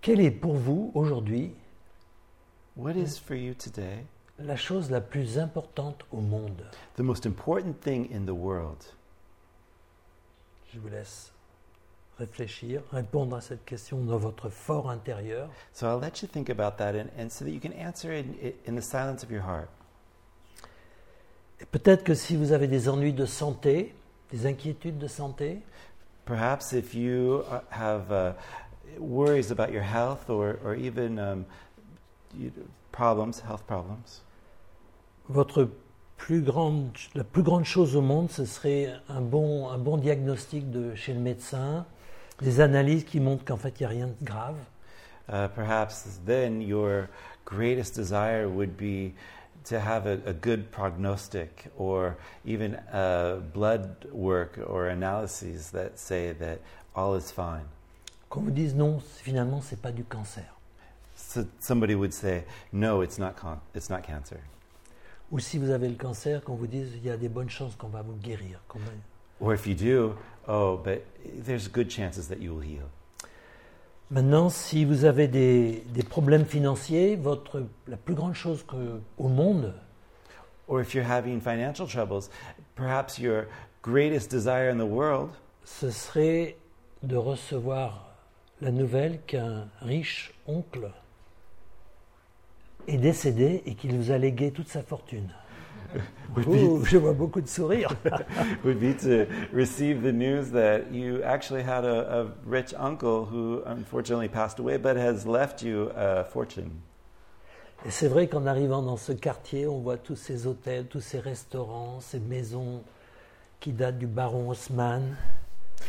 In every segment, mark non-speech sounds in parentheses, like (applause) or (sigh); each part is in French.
Quelle est pour vous aujourd'hui What is for you today la chose la plus importante au monde? the most important thing in the world? Je vous laisse réfléchir, répondre à cette question dans votre fort intérieur. So I'll let you think about that and, and so that you can answer in, in the silence of your heart. Et peut-être que si vous avez des ennuis de santé, des inquiétudes de santé, Perhaps if you uh, have uh, worries about your health or, or even um, problems, health problems, votre plus grande, la plus grande chose au monde, ce serait un bon, un bon diagnostic de chez le médecin, des analyses qui montrent qu'en fait il n'y a rien de grave. uh, perhaps then your greatest desire would be to have a, a good prognostic or even uh, blood work or analyses that say that all is fine. Qu'on vous dise non, finalement c'est pas du cancer. So somebody would say, no, it's not, con- it's not cancer. Ou si vous avez le cancer, qu'on vous dise il y a des bonnes chances qu'on va vous guérir. va- Or if you do, oh, but there's good chances that you will heal. Maintenant, si vous avez des, des problèmes financiers, votre, la plus grande chose que, au monde, Or if you're having financial troubles, perhaps your greatest desire in the world ce serait de recevoir la nouvelle qu'un riche oncle est décédé et qu'il vous a légué toute sa fortune. (laughs) be, je vois beaucoup de sourires. (laughs) would be to receive the news that you actually had a, a rich uncle who unfortunately passed away but has left you a fortune. Et c'est vrai qu'en arrivant dans ce quartier, on voit tous ces hôtels, tous ces restaurants, ces maisons qui datent du baron Haussmann.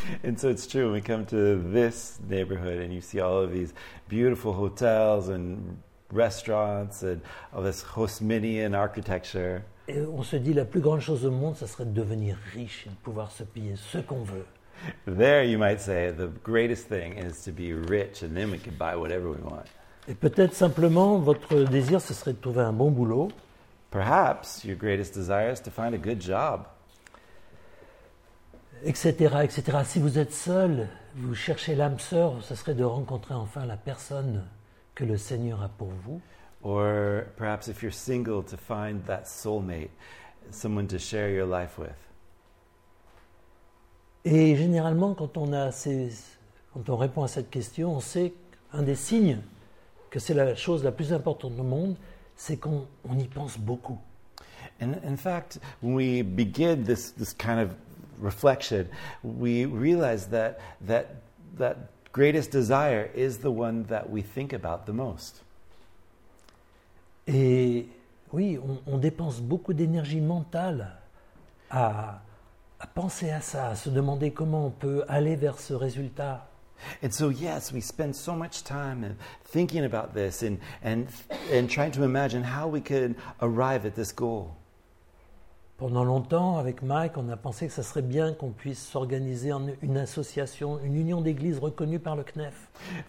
(laughs) And so it's true when we come to this neighborhood and you see all of these beautiful hotels and restaurants and all this Haussmannian architecture. Et on se dit la plus grande chose au monde, ça serait de devenir riche et de pouvoir se payer ce qu'on veut. There, you might say, the greatest thing is to be rich, and then we can buy whatever we want. Et peut-être simplement votre désir, ce serait de trouver un bon boulot, Perhaps your greatest desire is to find a good job, etc., etc. Si vous êtes seul, vous cherchez l'âme sœur, ce serait de rencontrer enfin la personne que le Seigneur a pour vous. or perhaps if you're single, to find that soulmate, someone to share your life with. Et généralement, quand on, a ces- quand on répond à cette question, on sait qu'un des signes que c'est la chose la plus importante au monde, c'est qu'on on y pense beaucoup. And in fact, when we begin this, this kind of reflection, we realize that, that that greatest desire is the one that we think about the most. Et oui, on, on dépense beaucoup d'énergie mentale à, à penser à ça, à se demander comment on peut aller vers ce résultat. And so, yes, we spend so much time thinking about this and, and, and trying to imagine how we could arrive at this goal. Pendant longtemps, avec Mike, on a pensé que ça serait bien qu'on puisse s'organiser en une association, une union d'églises reconnue par le CNEF.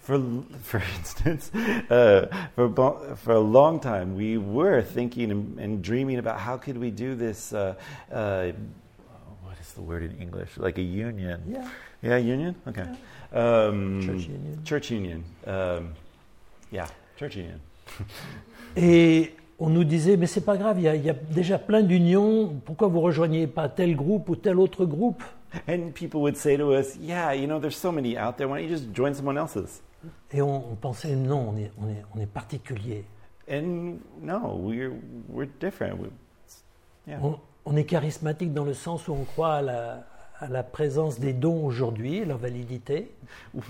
For, for instance, uh, for, for a long time, we were thinking and, and dreaming about how could we do this. Uh, uh, what is the word in English? Like a union. Yeah. Yeah, union? Okay. Um, Church union. Church union. Um, yeah, church union. Et on nous disait, mais c'est pas grave, il y, a, il y a déjà plein d'unions, pourquoi vous rejoignez pas tel groupe ou tel autre groupe? And people would say to us, "Yeah, you know, there's so many out there. Why don't you just join someone else's?" Et on, on pensait, non, on est, on est, on est particulier. And no, we're we're different. We, yeah. On, on est charismatique dans le sens où on croit à la, à la présence des dons aujourd'hui, leur validité.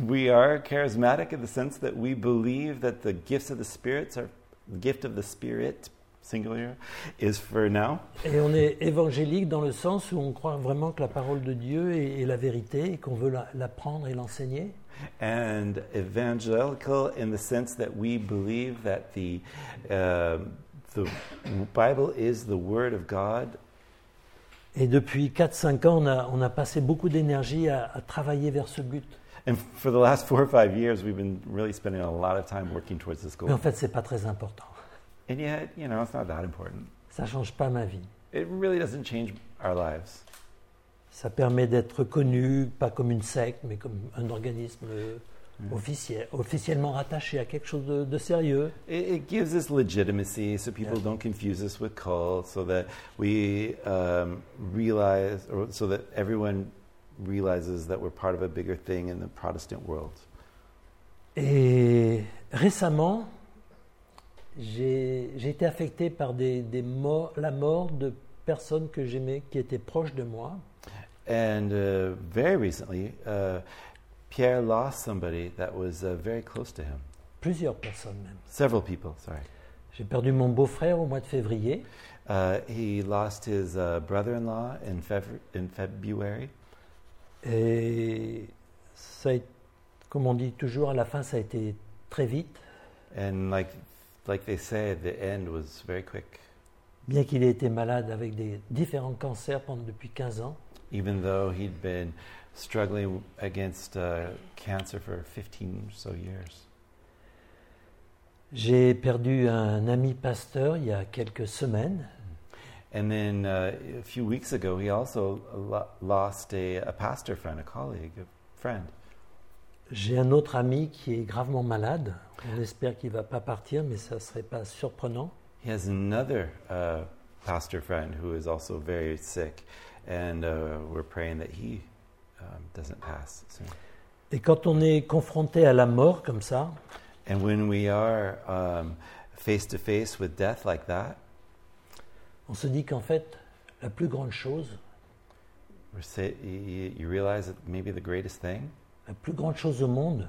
We are charismatic in the sense that we believe that the gifts of the spirits are gift of the spirit singular is for now. Et on est évangélique dans le sens où on croit vraiment que la parole de Dieu est, est la vérité et qu'on veut la- l'apprendre et l'enseigner. and evangelical in the sense that we believe that the um the Bible is the Word of God. Et depuis 4-5 ans, on a, on a passé beaucoup d'énergie à, à travailler vers ce but. And for the last (laughs) four or five years, we've been really spending a lot of time working towards this Mais goal. en fait, c'est pas très important. And yet, you know, it's not that important. Ça change pas ma vie. It really doesn't change our lives. Ça permet d'être connu, pas comme une secte, mais comme un organisme officiel, officiellement rattaché à quelque chose de, de sérieux. It, it gives us legitimacy so people Yeah. don't confuse us with cults, so that we um, realize, or so that everyone realizes that we're part of a bigger thing in the Protestant world. Et récemment, j'ai été affecté par des, des morts, la mort de personnes que j'aimais, qui étaient proches de moi. And uh, very recently, uh, Pierre lost somebody that was uh, very close to him. Plusieurs personnes même. Several people, sorry. J'ai perdu mon beau-frère au mois de février. Uh, he lost his uh, brother-in-law in, in February, Et ça a comme on dit toujours, à la fin, ça a été très vite. and like like they say, the end was very quick. Bien qu'il ait été malade avec des différents cancers pendant depuis 15 ans. Even though he'd been struggling against uh, cancer for 15 or so years. J'ai perdu un ami pasteur il y a quelques semaines. And then uh, a few weeks ago, he also lo- lost a, a pastor friend, a colleague, a friend. J'ai un autre ami qui est gravement malade. On espère qu'il ne va pas partir, mais ça ne serait pas surprenant. He has another uh, pastor friend who is also very sick, and uh, we're praying that he um, doesn't pass soon. Et quand on est confronté à la mort comme ça, And when we are um, face to face with death like that, on se dit qu'en fait, la plus grande chose, say, you realize that maybe the greatest thing, la plus grande chose au monde,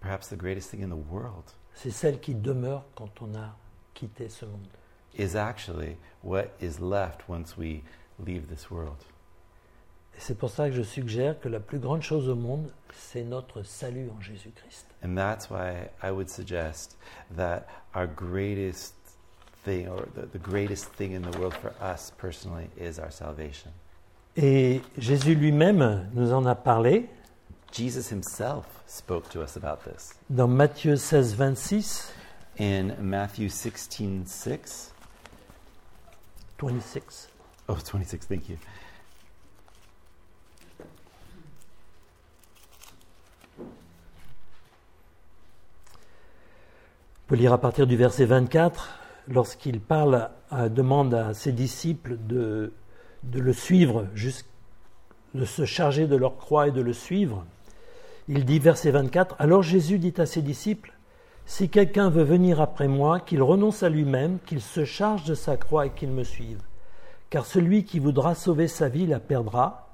perhaps the greatest thing in the world, c'est celle qui demeure quand on a quitté ce monde. is actually what is left once we leave this world. Et c'est pour ça que je suggère que la plus grande chose au monde, c'est notre salut en Jésus-Christ. And that's why I would suggest that our greatest thing, or the, the greatest thing in the world for us personally, is our salvation. Et Jésus lui-même nous en a parlé Jesus himself spoke to us about this. dans Matthieu 16, 26, In Matthew 16 6, 26. oh, 26, thank you. On peut lire à partir du verset 24, lorsqu'il parle, demande à ses disciples de, le suivre, de se charger de leur croix et de le suivre. Il dit, verset 24, Alors Jésus dit à ses disciples, Si quelqu'un veut venir après moi, qu'il renonce à lui-même, qu'il se charge de sa croix et qu'il me suive. Car celui qui voudra sauver sa vie la perdra,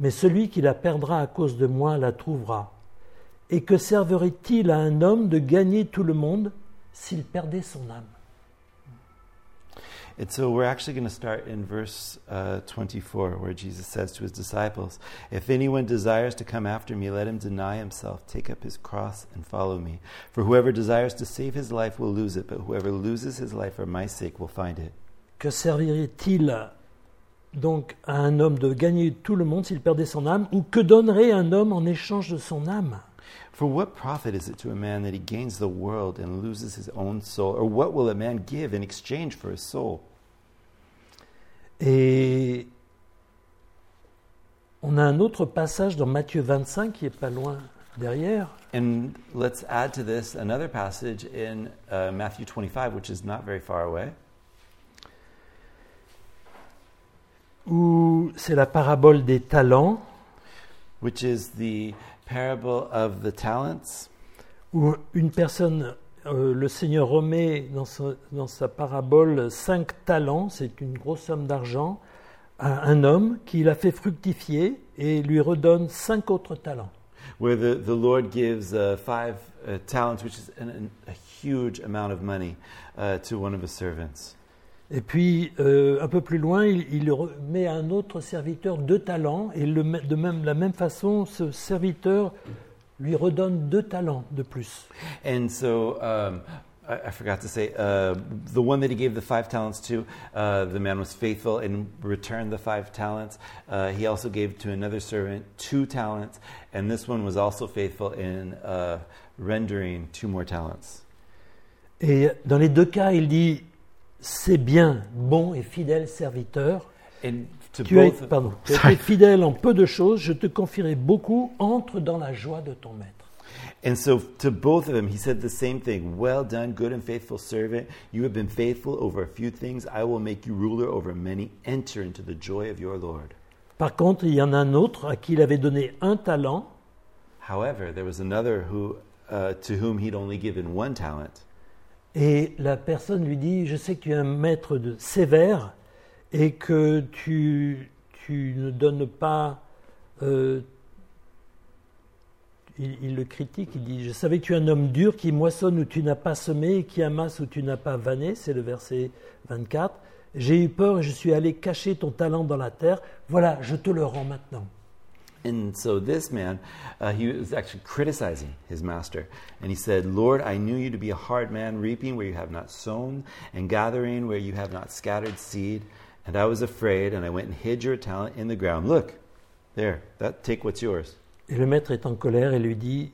mais celui qui la perdra à cause de moi la trouvera. Et que servirait-il à un homme de gagner tout le monde s'il perdait son âme? And so we're actually going to start in verse uh, 24, where Jesus says to his disciples, If anyone desires to come after me, let him deny himself, take up his cross, and follow me. For whoever desires to save his life will lose it, but whoever loses his life for my sake will find it. Que servirait-il donc à un homme de gagner tout le monde s'il perdait son âme Ou que donnerait un homme en échange de son âme For what profit is it to a man that he gains the world and loses his own soul? Or what will a man give in exchange for his soul? Et on a un autre passage dans Matthieu 25 qui est pas loin derrière, And let's add to this another passage in uh, Matthew 25, which is not very far away. où c'est la parabole des talents, which is the parable of the talents, où une personne, euh, le Seigneur remet dans sa, dans sa parabole cinq talents, c'est une grosse somme d'argent, à un homme qui l'a fait fructifier et lui redonne cinq autres talents. where the, the Lord gives uh, five uh, talents, which is an, an, a huge amount of money, uh, to one of his servants. Et puis, euh, un peu plus loin, il, il remet à un autre serviteur deux talents, et le, de même, la même façon, ce serviteur lui redonne deux talents de plus. And so um, I, I forgot to say, uh, the one that he gave the five talents to, uh, the man was faithful and returned the five talents. Uh, he also gave to another servant two talents, and this one was also faithful in uh, rendering two more talents. Et dans les deux cas, il dit C'est bien, bon et fidèle serviteur. And Tu as, pardon, (laughs) tu as été fidèle en peu de choses, je te confierai beaucoup. Entre dans la joie de ton maître. And so to both of them, he said the same thing Well done, good and faithful servant. You have been faithful over a few things. I will make you ruler over many. Enter into the joy of your Lord. Par contre, il y en a un autre à qui il avait donné un talent, However, there was another who, uh, to whom he'd only given one talent. et la personne lui dit, je sais que tu es un maître de sévère et que tu, tu ne donnes pas... euh, il, le critique, il dit, je savais que tu es un homme dur qui moissonne où tu n'as pas semé et qui amasse où tu n'as pas vanné, c'est le verset 24. J'ai eu peur et je suis allé cacher ton talent dans la terre. Voilà, je te le rends maintenant. And so this man, uh, he was actually criticizing his master. And he said, Lord, I knew you to be a hard man, reaping where you have not sown, and gathering where you have not scattered seed. And I was afraid, and I went and hid your talent in the ground. Look, there, that, take what's yours. Et le maître est en colère et lui dit,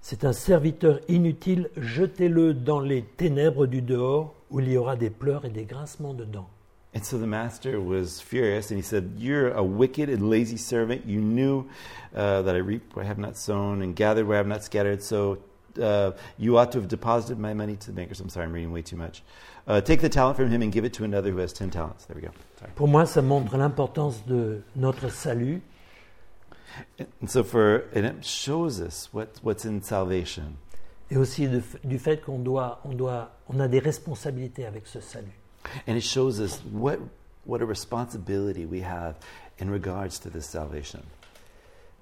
c'est un serviteur inutile, jetez-le dans les ténèbres du dehors où il y aura des pleurs et des grincements de dents. And so the master was furious, and he said, You're a wicked and lazy servant. You knew uh, that I reap where I have not sown and gathered where I have not scattered. So uh, you ought to have deposited my money to the bankers. I'm sorry, I'm reading way too much. Uh, take the talent from him and give it to another who has 10 talents. There we go. Pour moi, ça montre l'importance de notre salut And so for, and it shows us what, what's in salvation. et aussi de- du fait qu'on doit, on doit, on a des responsabilités avec ce salut. And it shows us what, what a responsibility we have in regards to this salvation.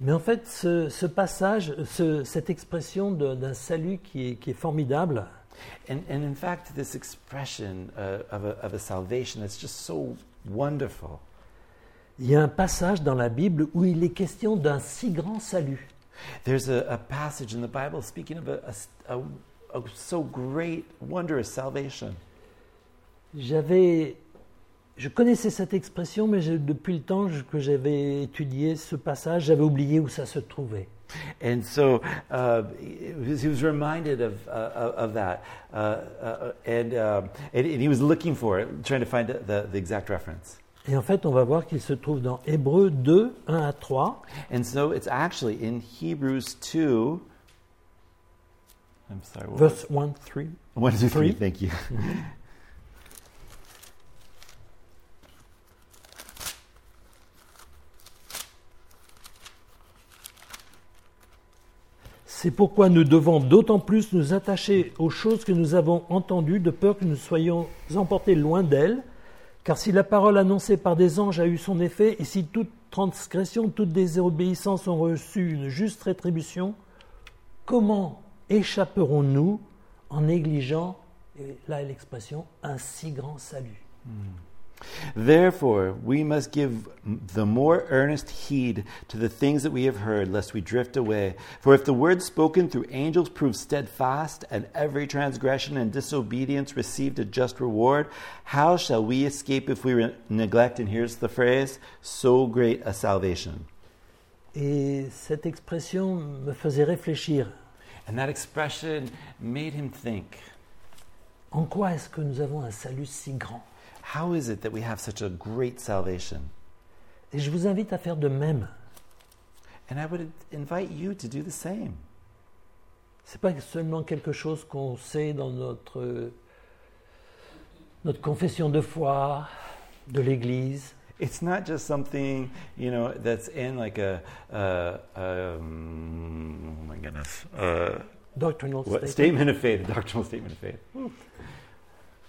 Mais en fait, ce, ce passage, ce- cette expression d'un salut qui est, qui est formidable, And, and in fact, this expression uh, of, a, of a salvation that's just so wonderful. il y a un passage dans la Bible où il est question d'un si grand salut. There's a, a passage in the Bible speaking of a, so great, wondrous salvation. J'avais, je connaissais cette expression, mais je- depuis le temps que j'avais étudié ce passage, j'avais oublié où ça se trouvait. And so uh, he was he was reminded of, uh, of that. Uh, uh, and, um, and, and he was looking for it, trying to find the, the exact reference. Et en fait, on va voir qu'il se trouve dans Hébreux 2, 1 à 3. And so it's actually in Hebrews 2. I'm sorry, Verse 1, 3. it? One, two, three. three. Thank you. C'est pourquoi nous devons d'autant plus nous attacher aux choses que nous avons entendues, de peur que nous soyons emportés loin d'elles. Car si la parole annoncée par des anges a eu son effet, et si toute transgression, toute désobéissance ont reçu une juste rétribution, comment échapperons-nous en négligeant, et là est l'expression, un si grand salut? Therefore, we must give the more earnest heed to the things that we have heard, lest we drift away. For if the word spoken through angels proved steadfast, and every transgression and disobedience received a just reward, how shall we escape if we re- neglect, and here's the phrase, so great a salvation? Et cette expression me faisait réfléchir. And that expression made him think En quoi est-ce que nous avons un salut si grand how is it that we have such a great salvation? Et je vous invite à faire de même. And I would invite you to do the same. C'est pas seulement quelque chose qu'on sait dans notre, notre confession de foi, de l'Église. It's not just something you know that's in like a uh, um, oh my goodness uh, Doctrinal what, statement. statement of faith, a doctrinal statement of faith.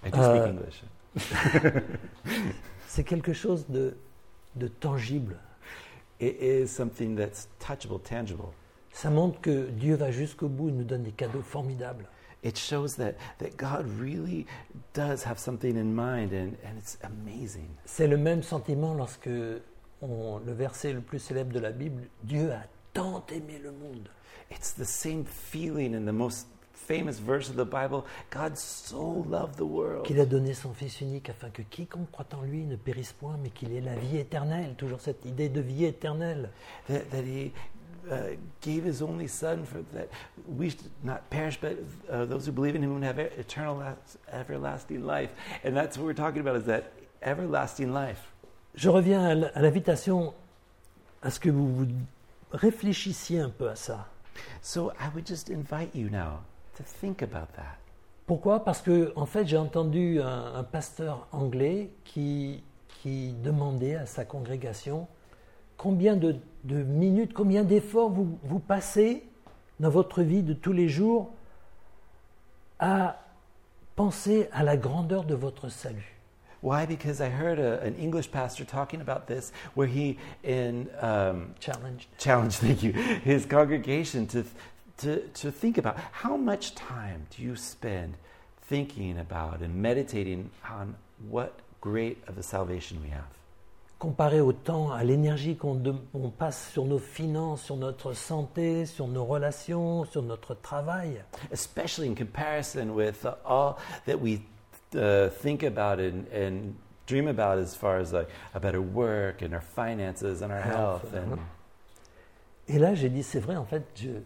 I do Uh, speak English. (laughs) C'est quelque chose de, de tangible. It is something that's touchable, tangible. Ça montre que Dieu va jusqu'au bout et nous donne des cadeaux formidables. It shows that that God really does have something in mind, and, and it's amazing. C'est le même sentiment lorsque on- le verset le plus célèbre de la Bible, Dieu a tant aimé le monde. It's the same feeling in the most famous verse of the Bible. God so loved the world. qu'il a donné son Fils unique afin que quiconque croit en lui ne périsse point, mais qu'il ait la vie éternelle. Toujours cette idée de vie éternelle. that, that he uh, gave his only son for that we should not perish but uh, those who believe in him would have eternal las- everlasting life and that's what we're talking about is that everlasting life Je reviens à l'invitation à ce que vous vous réfléchissiez un peu à ça. So I would just invite you now to think about that. Pourquoi? Parce que, en fait, j'ai entendu un, un pasteur anglais qui, qui demandait à sa congrégation combien de, de minutes, combien d'efforts vous, vous passez dans votre vie de tous les jours à penser à la grandeur de votre salut. Why? Because I heard a, an English pastor talking about this, where he in um, Challenge. challenged, (laughs) thank you, his congregation to, to to think about how much time do you spend thinking about and meditating on what great of a salvation we have? Comparé au temps, à l'énergie qu'on de- on passe sur nos finances, sur notre santé, sur nos relations, sur notre travail? especially in comparison with uh, all that we uh, think about and, and dream about as far as like a better work and our finances and our Health, health. And Et là, j'ai dit, c'est vrai, en fait, je-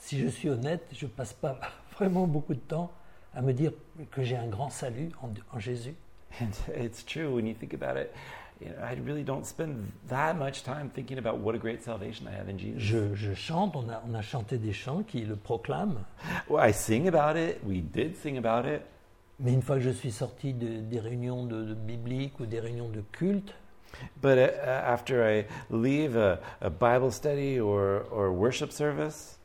si je suis honnête, je passe pas (laughs) vraiment beaucoup de temps à me dire que j'ai un grand salut en, en Jésus. and it's true when you think about it. You know, I really don't spend that much time thinking about what a great salvation I have in Jesus. Je, je chante, on a, on a chanté des chants qui le proclament, Well, I sing about it. We did sing about it. mais une fois que je suis sorti de- des réunions de, de bibliques ou des réunions de culte, But uh, after I leave a, a Bible study or, or worship service,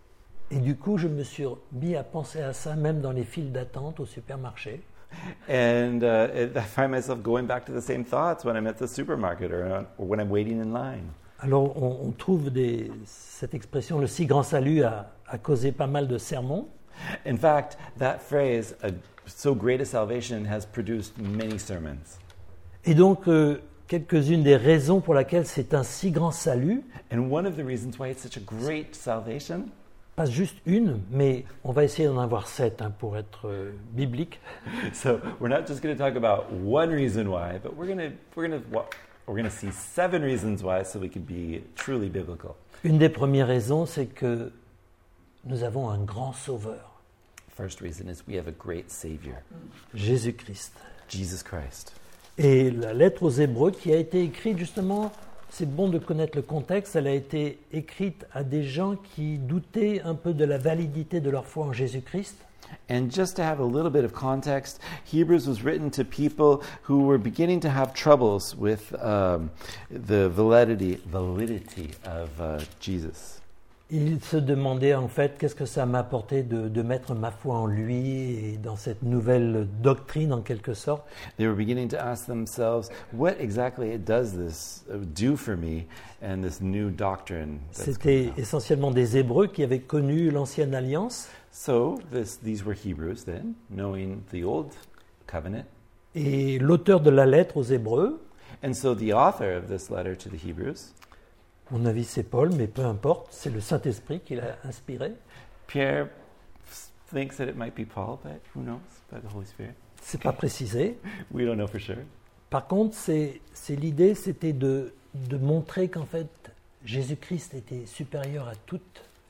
et du coup, je me suis mis à penser à ça même dans les files d'attente au supermarché. And uh, I find myself going back to the same thoughts when I'm at the supermarket or, uh, or when I'm waiting in line. Alors, on, on trouve des- cette expression, le si grand salut, a, a causé pas mal de sermons. In fact, that phrase, uh, so great a salvation, has produced many sermons. Et donc, euh, quelques-unes des raisons pour lesquelles c'est un si grand salut, And one of the reasons why it's such a great salvation, pas juste une, mais on va essayer d'en avoir sept hein, pour être euh, biblique. (laughs) so we're not just going to talk about one reason why, but we're going to we're going to we're going to see seven reasons why, so we can be truly biblical. Une des premières raisons, c'est que nous avons un grand sauveur, First reason is we have a great Savior, Jésus-Christ. Jesus Christ. Et la lettre aux Hébreux qui a été écrite justement, c'est bon de connaître le contexte, elle a été écrite à des gens qui doutaient un peu de la validité de leur foi en Jésus-Christ. And just to have a little bit of context, Hebrews was written to people who were beginning to have troubles with um, the validity, validity of uh, Jesus. Ils se demandaient en fait qu'est-ce que ça m'apportait de, de mettre ma foi en lui et dans cette nouvelle doctrine en quelque sorte. They were beginning to ask themselves, what exactly does this uh, do for me and this new doctrine? C'était essentiellement des Hébreux qui avaient connu l'ancienne alliance So this, these were Hebrews then, knowing the old covenant. et l'auteur de la lettre aux Hébreux, And so the author of this letter to the Hebrews, mon avis c'est Paul, mais peu importe, c'est le Saint-Esprit qui l'a inspiré. Pierre thinks that it might be Paul, but who knows? By the Holy Spirit? C'est pas précisé. (laughs) We don't know for sure. Par contre, c'est l'idée, c'était de, de montrer qu'en fait Jésus-Christ était supérieur à tous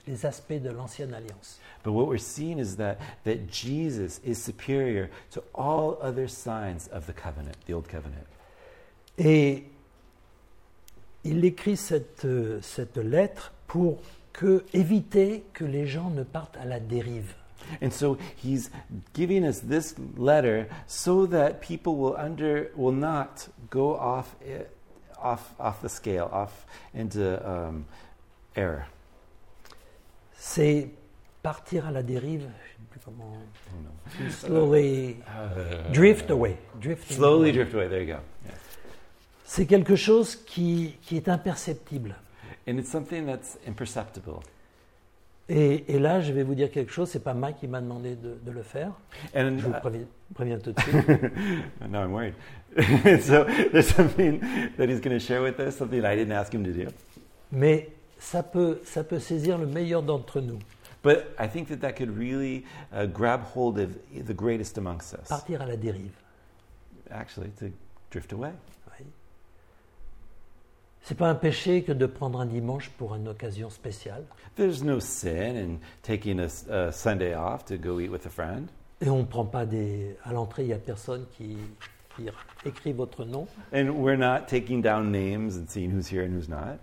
les aspects de l'ancienne alliance. But what we're seeing is that, that Jesus is superior to all other signs of the covenant, the old covenant. Et il écrit cette, euh, cette lettre pour que, éviter que les gens ne partent à la dérive. And so he's giving us this letter so that people will under will not go off eh, off off the scale, off into um, error. C'est partir à la dérive, comment, Oh, no. slowly Uh, (laughs) drift away. drifting Slowly away. drift away. There you go. Yes. C'est quelque chose qui, qui est imperceptible. And it's something that's imperceptible. Et, et là, je vais vous dire quelque chose, c'est pas Mike qui m'a demandé de, de le faire. And Je vous préviens, préviens tout de (laughs) suite. now I'm worried. (laughs) so there's something that he's going to share with us, something I didn't ask him to do. Mais ça peut, ça peut saisir le meilleur d'entre nous. But I think that that could really uh, grab hold of the greatest amongst us. Partir à la dérive. Actually, to drift away. C'est pas un péché que de prendre un dimanche pour une occasion spéciale. There's no sin in taking a, Sunday off to go eat with a friend. Et on ne prend pas des. À l'entrée, il n'y a personne qui, qui écrit votre nom. And we're not taking down names and seeing who's here and who's not.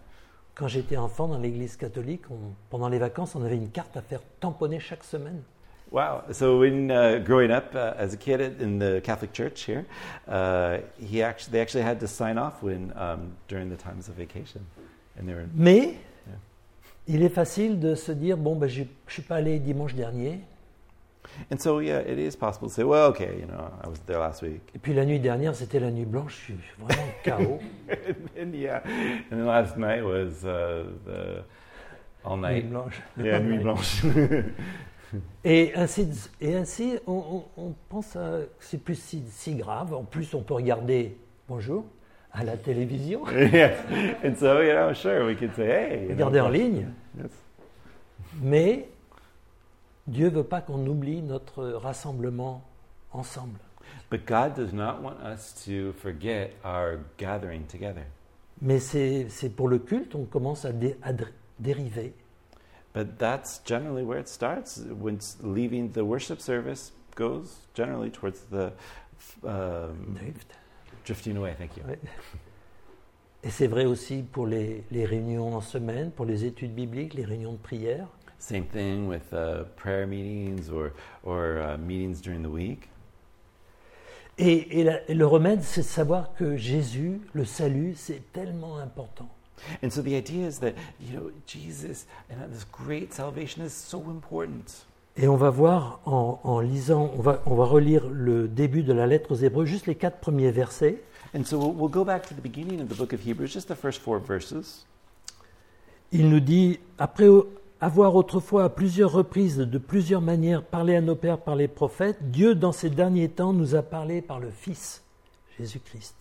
Quand j'étais enfant dans l'église catholique, on- pendant les vacances, on avait une carte à faire tamponner chaque semaine. Wow. So when uh, growing up uh, as a kid in the Catholic Church here, uh, he actually they actually had to sign off when um, during the times of vacation, and they were Mais il est facile de se dire bon, ben, je ne suis pas allé dimanche dernier, and so yeah, it is possible to say, well, okay, you know, I was there last week, et puis la nuit dernière, c'était la nuit blanche, je suis vraiment KO. (laughs) and yeah, and then last night was uh, the all Nuit night, blanche. yeah, nuit blanche. (laughs) Et ainsi, et ainsi on, on- on pense que c'est plus si, si grave. En plus, on peut regarder, bonjour, à la télévision, (laughs) yes. And so, you know, sure, we could say, hey, you know, regarder en ligne. Yes. Mais Dieu veut pas qu'on oublie notre rassemblement ensemble. But God does not want us to forget our gathering together. Mais c'est pour le culte, on commence à, dé- à dr- dériver. But that's generally where it starts. When leaving the worship service goes generally towards the um, Drift. drifting away. Thank you. Et c'est vrai aussi pour les, les réunions en semaine, pour les études bibliques, les réunions de prière. Same thing with uh, prayer meetings or or uh, meetings during the week. Et, et la- et le remède, c'est de savoir que Jésus, le salut, c'est tellement important. And so the idea is that you know Jesus and this great salvation is so important. Et on va voir en, en lisant, on va, on va relire le début de la lettre aux Hébreux, juste les quatre premiers versets. And so we'll, we'll go back to the beginning of the book of Hebrews, just the first four verses. Il nous dit, après avoir autrefois à plusieurs reprises, de plusieurs manières, parlé à nos pères par les prophètes, Dieu, dans ces derniers temps, nous a parlé par le Fils, Jésus-Christ.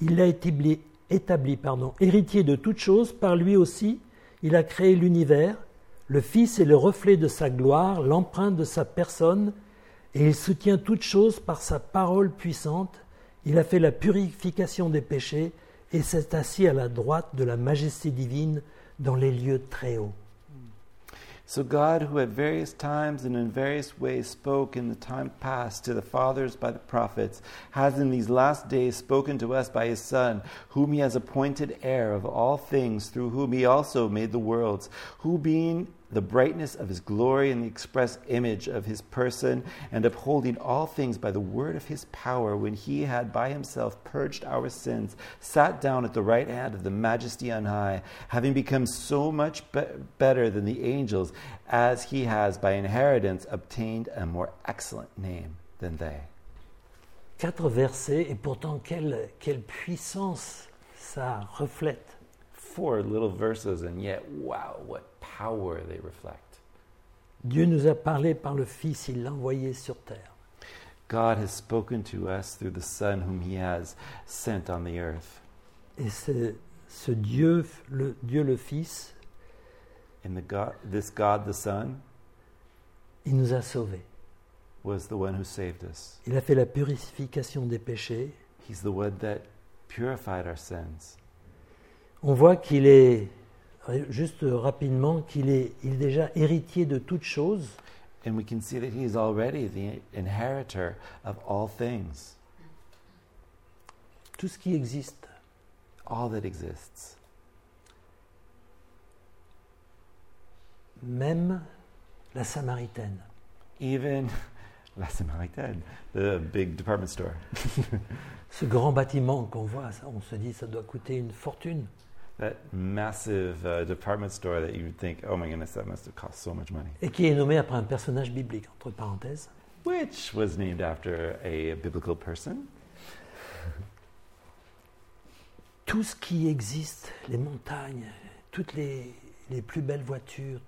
Il l'a établi, établi pardon, héritier de toutes choses, par lui aussi, il a créé l'univers. Le Fils est le reflet de sa gloire, l'empreinte de sa personne, et il soutient toutes choses par sa parole puissante. Il a fait la purification des péchés et s'est assis à la droite de la majesté divine dans les lieux très hauts. So God, who at various times and in various ways spoke in the time past to the fathers by the prophets, has in these last days spoken to us by his Son, whom he has appointed heir of all things, through whom he also made the worlds, who being the brightness of his glory and the express image of his person, and upholding all things by the word of his power, when he had by himself purged our sins, sat down at the right hand of the majesty on high, having become so much be- better than the angels, as he has by inheritance obtained a more excellent name than they. Quatre versets et pourtant quelle, quelle puissance ça reflète. Four little verses, and yet, wow, what power they reflect. Dieu nous a parlé par le Fils, il l'a envoyé sur terre. God has spoken to us through the Son whom he has sent on the earth. Et ce, ce Dieu, le Dieu le Fils, And the God, this God the Son il nous a sauvés. was the one who saved us. Il a fait la purification des péchés. He's the one that purified our sins. On voit qu'il est, juste rapidement, qu'il est, il est déjà héritier de toutes choses. And we can see that he is already the inheritor of all things, Tout ce qui existe. all that exists. Même la Samaritaine. Even (laughs) La Samaritaine, the big department store. (laughs) Ce grand bâtiment qu'on voit, ça, on se dit ça doit coûter une fortune. That massive uh, department store that you would think, oh my goodness, that must have cost so much money. Et qui est nommé après un personnage biblique, entre parenthèses. Which was named after a biblical person. (laughs) Tout ce qui existe, les montagnes, toutes les, les plus belles voitures,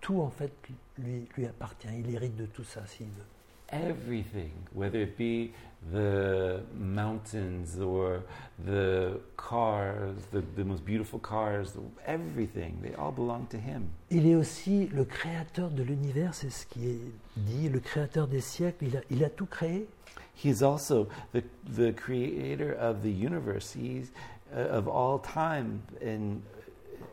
tout en fait lui, lui appartient. Il hérite de tout ça s'il veut. Everything, whether it be the mountains or the cars, the, the most beautiful cars, everything, they all belong to him. Il est aussi le créateur de l'univers, c'est ce qui est dit, le créateur des siècles. Il a, il a tout créé. He's also the, the creator of the universe. He's uh, of all time and,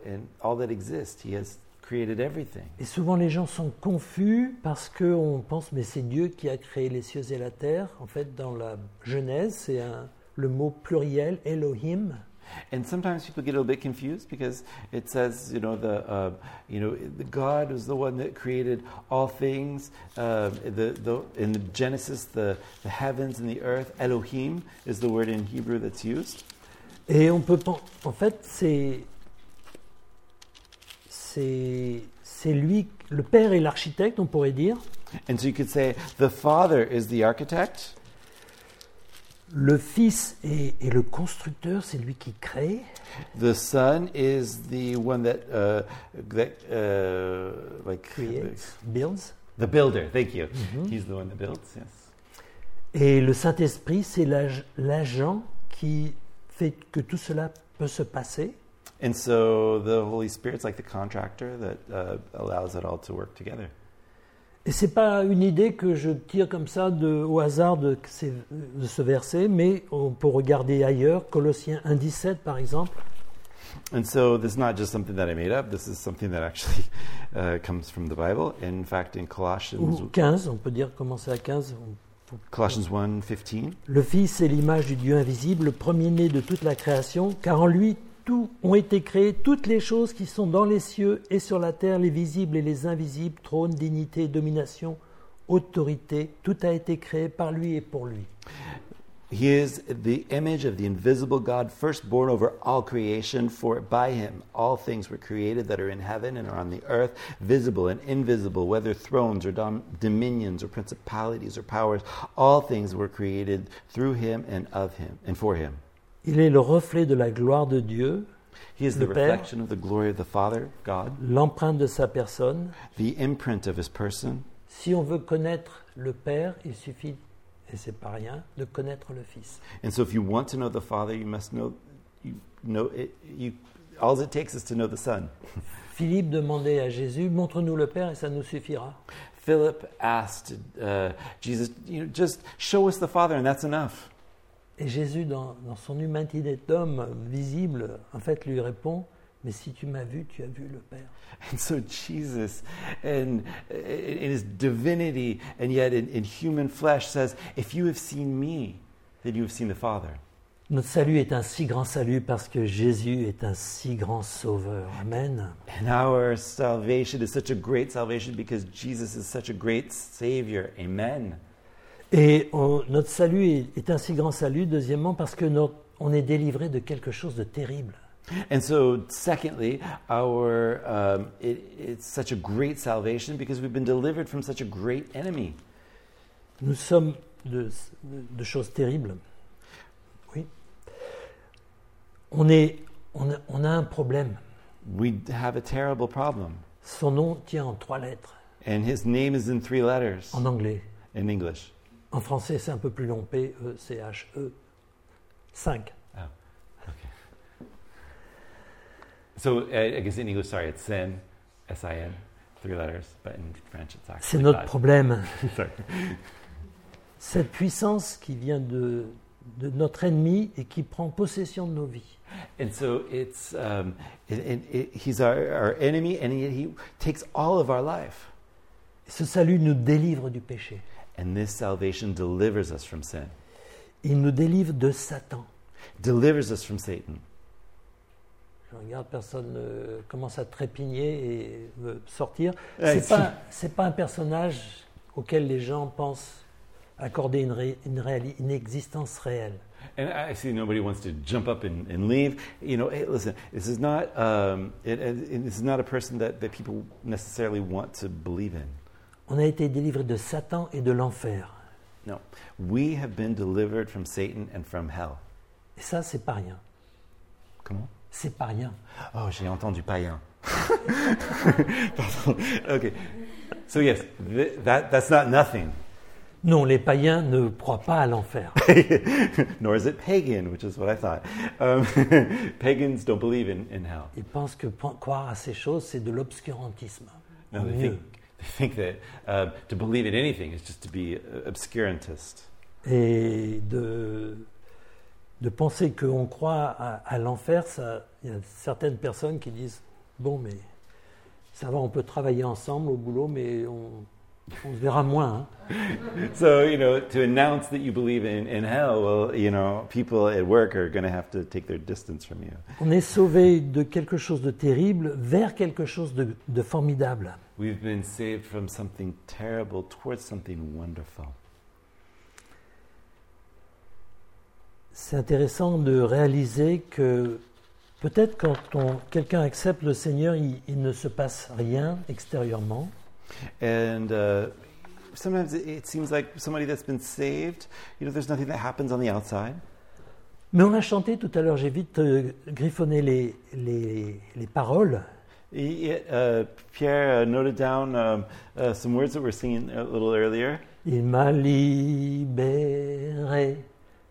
and all that exists. He has created everything. Et souvent les gens sont confus parce qu'on pense mais c'est Dieu qui a créé les cieux et la terre. En fait, dans la Genèse, c'est le mot pluriel Elohim. And sometimes people get a little bit confused because it says, you know, the, uh, you know, the God was the one that created all things. Uh, the, the, in Genesis, the, the heavens and the earth. Elohim is the word in Hebrew that's used. Et on peut en fait, c'est c'est lui, le père est l'architecte, on pourrait dire. And so you could say the Father is the architect, Le fils est, est le constructeur, c'est lui qui crée. the Son is the one that, uh, that uh, like, Creates, builds. the builder. Thank you. He's the one that builds, yes. Et le Saint-Esprit, c'est l'ag- l'agent qui fait que tout cela peut se passer. And so the Holy Spirit's like the contractor that uh, allows it all to work together. Et c'est pas une idée que je tire comme ça de, au hasard de, ces- de ce verset, mais on peut regarder ailleurs, Colossiens 1.17 par exemple. And so this is not just something that I made up. This is something that actually (laughs) uh, comes from the Bible. In fact, in Colossians, Ou 15, on peut dire commencer à 15. on- Colossians 1.15, Le Fils est l'image du Dieu invisible, le premier-né de toute la création, car en lui tout ont été créées toutes les choses qui sont dans les cieux et sur la terre, les visibles et les invisibles, trône, dignité, domination, autorité, tout a été créé par lui et pour lui. He is the image of the invisible God, firstborn over all creation. For by him all things were created that are in heaven and are on the earth, visible and invisible, whether thrones or dom- dominions or principalities or powers. All things were created through him and of him and for him. Il est le reflet de la gloire de Dieu, He is the Le Père. reflection of the glory of the Father, God, l'empreinte de sa personne. the imprint of his person. Si on veut connaître le Père, il suffit, et c'est pas rien, de connaître le Fils. And so, if you want to know the Father, you must know, you know it. You, all it takes is to know the Son. (laughs) Philippe demandait à Jésus, montre-nous le Père et ça nous suffira. Philip asked uh, Jesus, you know, just show us the Father, and that's enough. Et Jésus, dans, dans son humanité d'homme visible, en fait, lui répond, mais si tu m'as vu, tu as vu le Père. And so, Jesus, in, in his divinity and yet in, in human flesh, says, If you have seen me, then you have seen the Father. Notre salut est un si grand salut parce que Jésus est un si grand sauveur. Amen. And our salvation is such a great salvation because Jesus is such a great Savior. Amen. Et on- notre salut est, est un si grand salut, deuxièmement, parce que notre- on est délivré de quelque chose de terrible. And so, secondly, our um, it, it's such a great salvation because we've been delivered from such a great enemy. Nous sommes de, de choses terribles. Oui. On, est, on, a, on a un problème. We have a terrible problem, Son nom tient en trois lettres, and his name is in three letters en anglais. in English. En français, c'est un peu plus long, P-E-C-H-E. 5. So, uh, I guess in English, sorry, it's sin, S-I-N, three letters, but in French, it's C'est actually notre five. problème. (laughs) Cette puissance qui vient de, de notre ennemi et qui prend possession de nos vies. And so it's um, and, and it, he's our, our enemy, and yet he takes all of our life. Ce salut nous délivre du péché. And this salvation delivers us from sin, Il nous délivre de Satan. delivers us from Satan. Je regarde, personne ne commence à trépigner et veut sortir. Ouais, C'est pas, c'est pas un personnage auquel les gens pensent accorder une, ré- une, réali- une existence réelle. And I see nobody wants to jump up and, and leave. You know, hey, listen, this is not um, it, it, this is not a person that, that people necessarily want to believe in. On a été délivré de Satan et de l'enfer. No, we have been delivered from Satan and from hell. Et ça, c'est pas rien. Comment? C'est pas rien. Oh, j'ai entendu païen. (laughs) Pardon. okay. So yes, th- that that's not nothing. Non, les païens ne croient pas à l'enfer. (laughs) Nor is it pagan, which is what I thought. Um, (laughs) pagans don't believe in, in hell. Ils pensent que croire à ces choses, c'est de l'obscurantisme. No. (laughs) think, that um, to believe in anything is just to be uh, obscurantist. Et de, de penser qu'on croit à, à l'enfer, il y a certaines personnes qui disent Bon, mais ça va, on peut travailler ensemble au boulot, mais on On se verra moins. hein. So, you know, to announce that you believe in, in hell, well, you know, people at work are going to have to take their distance from you. On est sauvé de quelque chose de terrible vers quelque chose de, de formidable. We've been saved from something terrible towards something wonderful. C'est intéressant de réaliser que peut-être quand quelqu'un accepte le Seigneur, il, il ne se passe rien extérieurement. And uh, sometimes it, it seems like somebody that's been saved, you know, there's nothing that happens on the outside. Mais on a chanté tout à l'heure, j'ai vite euh, griffonné les, les- les paroles. He- uh, Pierre uh, noted down um, uh, some words that we're singing a little earlier. Il m'a libéré,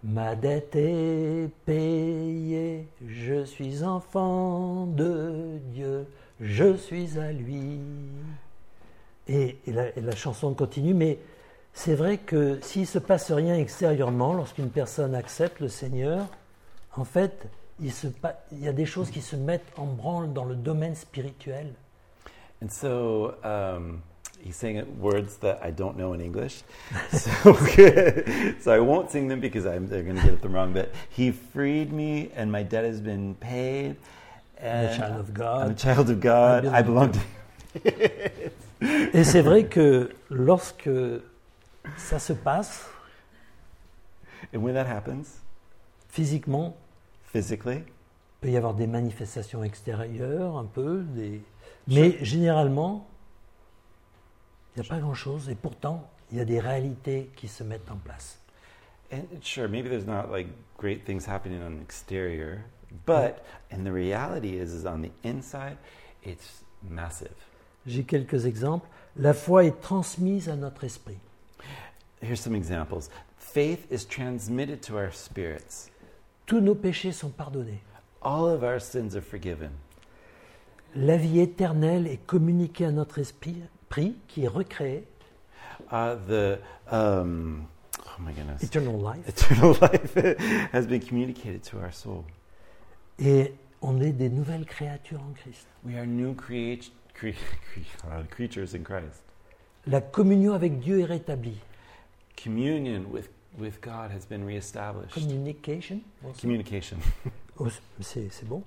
ma dette est payée, je suis enfant de Dieu, je suis à lui. Et, et la, et la chanson continue, mais c'est vrai que s'il ne se passe rien extérieurement, lorsqu'une personne accepte le Seigneur, en fait, il, se pa- il y a des choses qui se mettent en branle dans le domaine spirituel. And so um, he's saying words that I don't know in English. (laughs) So, so I won't sing them because I'm, they're going to get it the wrong bit. He freed me and my debt has been paid. I'm a And child of I'm a God. child of God. I I belong to (laughs) Et c'est vrai que lorsque ça se passe, And when that happens, physiquement, physically, il peut y avoir des manifestations extérieures, un peu, des... mais généralement, il n'y a pas grand-chose, et pourtant, il y a des réalités qui se mettent en place. and sure, maybe there's not like great things happening on the exterior, but and the reality is, is on the inside, it's massive. J'ai quelques exemples. La foi est transmise à notre esprit. Here's some examples. Faith is transmitted to our spirits. Tous nos péchés sont pardonnés. All of our sins are forgiven. La vie éternelle est communiquée à notre esprit, qui est recréé, Uh, the um, oh my goodness, eternal life, eternal (laughs) life has been communicated to our soul. et on est des nouvelles créatures en Christ. We are new create, cre- cre- creatures in Christ. La communion avec Dieu est rétablie. Communion with with God has been reestablished. Communication, Communication. (laughs) oh, c'est c'est bon.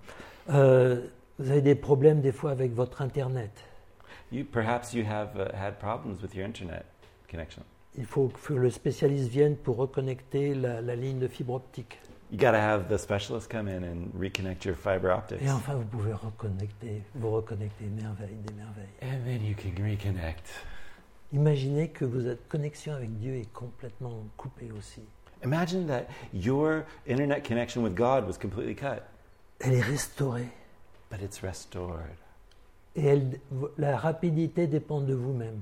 Euh, vous avez des problèmes des fois avec votre Internet. You perhaps you have uh, had problems with your internet connection. Il faut que le spécialiste vienne pour reconnecter la, la ligne de fibre optique. You got to have the specialist come in and reconnect your fiber optics, Et enfin, vous pouvez reconnecter, vous reconnecter merveille des merveilles. and then you can reconnect. Imaginez que votre connexion avec Dieu est complètement coupée aussi. Imagine that your internet connection with God was completely cut, Elle est restaurée. but it's restored. Et elle, la rapidité dépend de vous-même.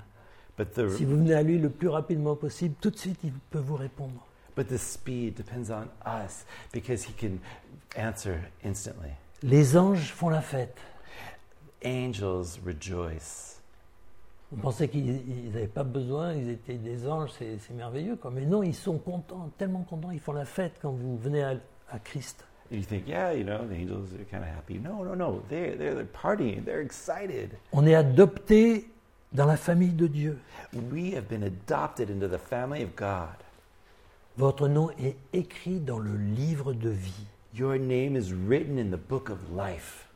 But the Si vous venez à lui le plus rapidement possible, tout de suite, il peut vous répondre. But the speed depends on us because He can answer instantly. Les anges font la fête. Angels rejoice. On pensait qu'ils n'avaient pas besoin, ils étaient des anges, c'est c'est merveilleux. Quoi. Mais non, ils sont contents, tellement contents, ils font la fête quand vous venez à, à Christ. You think, yeah, you know, the angels are kind of happy. No, no, no. They're, they're, they're partying. They're excited. On est adopté dans la famille de Dieu. We have been adopted into the family of God. Votre nom est écrit dans le livre de vie. Your name is written in the book of life.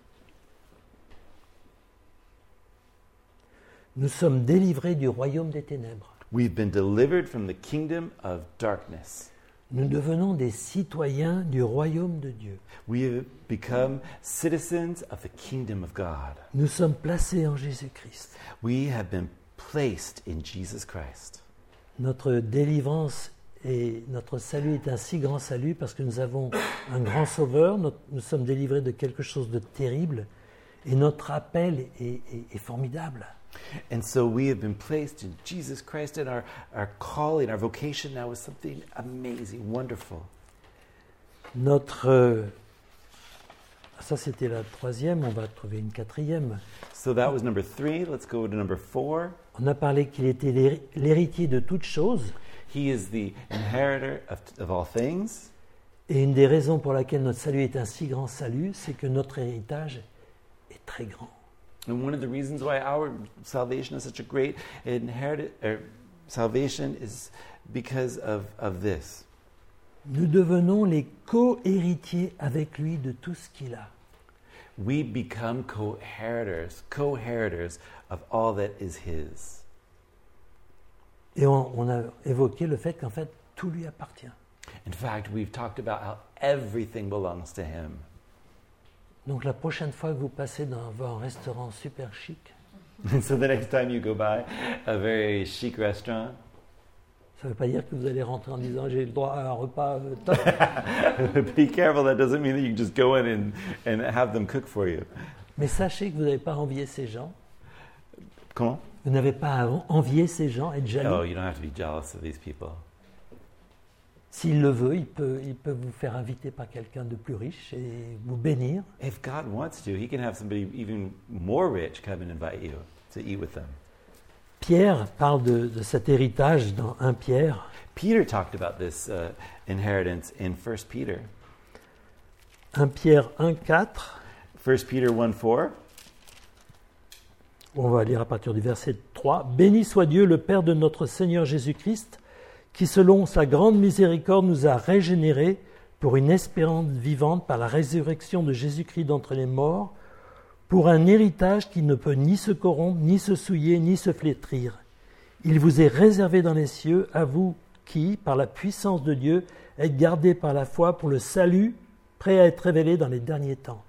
Nous sommes délivrés du royaume des ténèbres. We've been delivered from the kingdom of darkness. Nous devenons des citoyens du royaume de Dieu. We have become citizens of the kingdom of God. Nous sommes placés en Jésus-Christ. We have been placed in Jesus Christ. Notre délivrance et notre salut est un si grand salut parce que nous avons un grand sauveur, nous sommes délivrés de quelque chose de terrible et notre appel est, est- est formidable. And so we have been placed in Jesus Christ, and our, our calling, our vocation now is something amazing, wonderful. Notre... euh, ça c'était la troisième, on va trouver une quatrième. So that was number three. Let's go to number four. On a parlé qu'il était l'héri- l'héritier de toutes choses He is the inheritor of, of all things. et une des raisons pour laquelle notre salut est un si grand salut, c'est que notre héritage est très grand. And one of the reasons why our salvation is such a great inherited er, salvation is because of, of this. Nous devenons les co-héritiers avec lui de tout ce qu'il a. We become co-heritors, co-heritors of all that is his. Et on, on a évoqué le fait qu'en fait, tout lui appartient. In fact, we've talked about how everything belongs to him. Donc la prochaine fois que vous passez dans un restaurant super chic, (laughs) so the next time you go by a very chic restaurant, ça ne veut pas dire que vous allez rentrer en disant j'ai le droit à un repas euh, top. (laughs) be careful. That doesn't mean that you can just go in and, and have them cook for you. Mais sachez que vous n'avez pas à envier ces gens. Comment? Vous n'avez pas à envier ces gens, être jaloux. Oh, you don't have to be jealous of these people. S'il le veut, il peut, il peut vous faire inviter par quelqu'un de plus riche et vous bénir. If God wants to, He can have somebody even more rich come and invite you to eat with them. Pierre parle de, de cet héritage dans 1 Pierre. Peter talked about this uh, inheritance in 1 Peter. 1 Pierre 1, 4. 1 Peter 1 4. On va lire à partir du verset 3. Béni soit Dieu, le Père de notre Seigneur Jésus-Christ, qui selon sa grande miséricorde nous a régénérés pour une espérance vivante par la résurrection de Jésus-Christ d'entre les morts, pour un héritage qui ne peut ni se corrompre, ni se souiller, ni se flétrir. Il vous est réservé dans les cieux, à vous qui, par la puissance de Dieu, êtes gardés par la foi pour le salut, prêt à être révélé dans les derniers temps.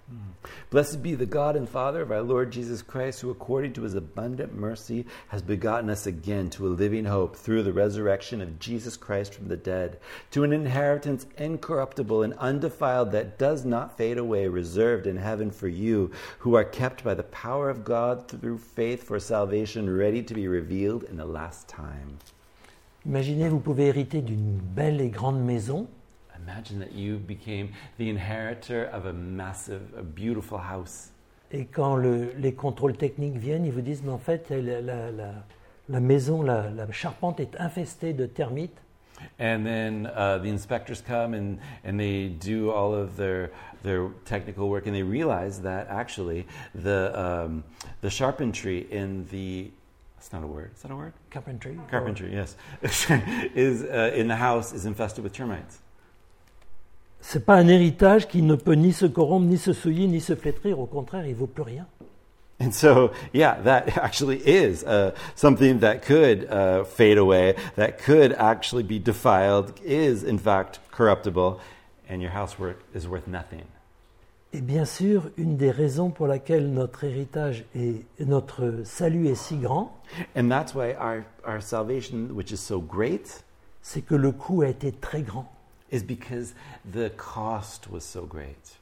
Blessed be the God and Father of our Lord Jesus Christ, who according to his abundant mercy has begotten us again to a living hope through the resurrection of Jesus Christ from the dead, to an inheritance incorruptible and undefiled that does not fade away, reserved in heaven for you, who are kept by the power of God through faith for salvation, ready to be revealed in the last time. Imaginez, vous pouvez hériter d'une belle et grande maison, Imagine that you became the inheritor of a massive, a beautiful house. et quand le- les contrôles techniques viennent, ils vous disent, mais en fait, la, la- la- la maison, la, la charpente est infestée de termites. And then uh, the inspectors come and, and they do all of their, their technical work and they realize that actually the, um, the sharpentry in the, that's not a word, is that a word? Carpentry. Carpentry, yes, (laughs) is uh, in the house is infested with termites. C'est pas un héritage qui ne peut ni se corrompre, ni se souiller, ni se flétrir. Au contraire, il vaut plus rien. And so, yeah, that actually is uh, something that could uh, fade away, that could actually be defiled, is in fact corruptible, and your house work is worth nothing. Et bien sûr, une des raisons pour laquelle notre héritage et notre salut est si grand, And that's why our, our salvation, which is so great, c'est que le coût a été très grand. Is because the cost was so great.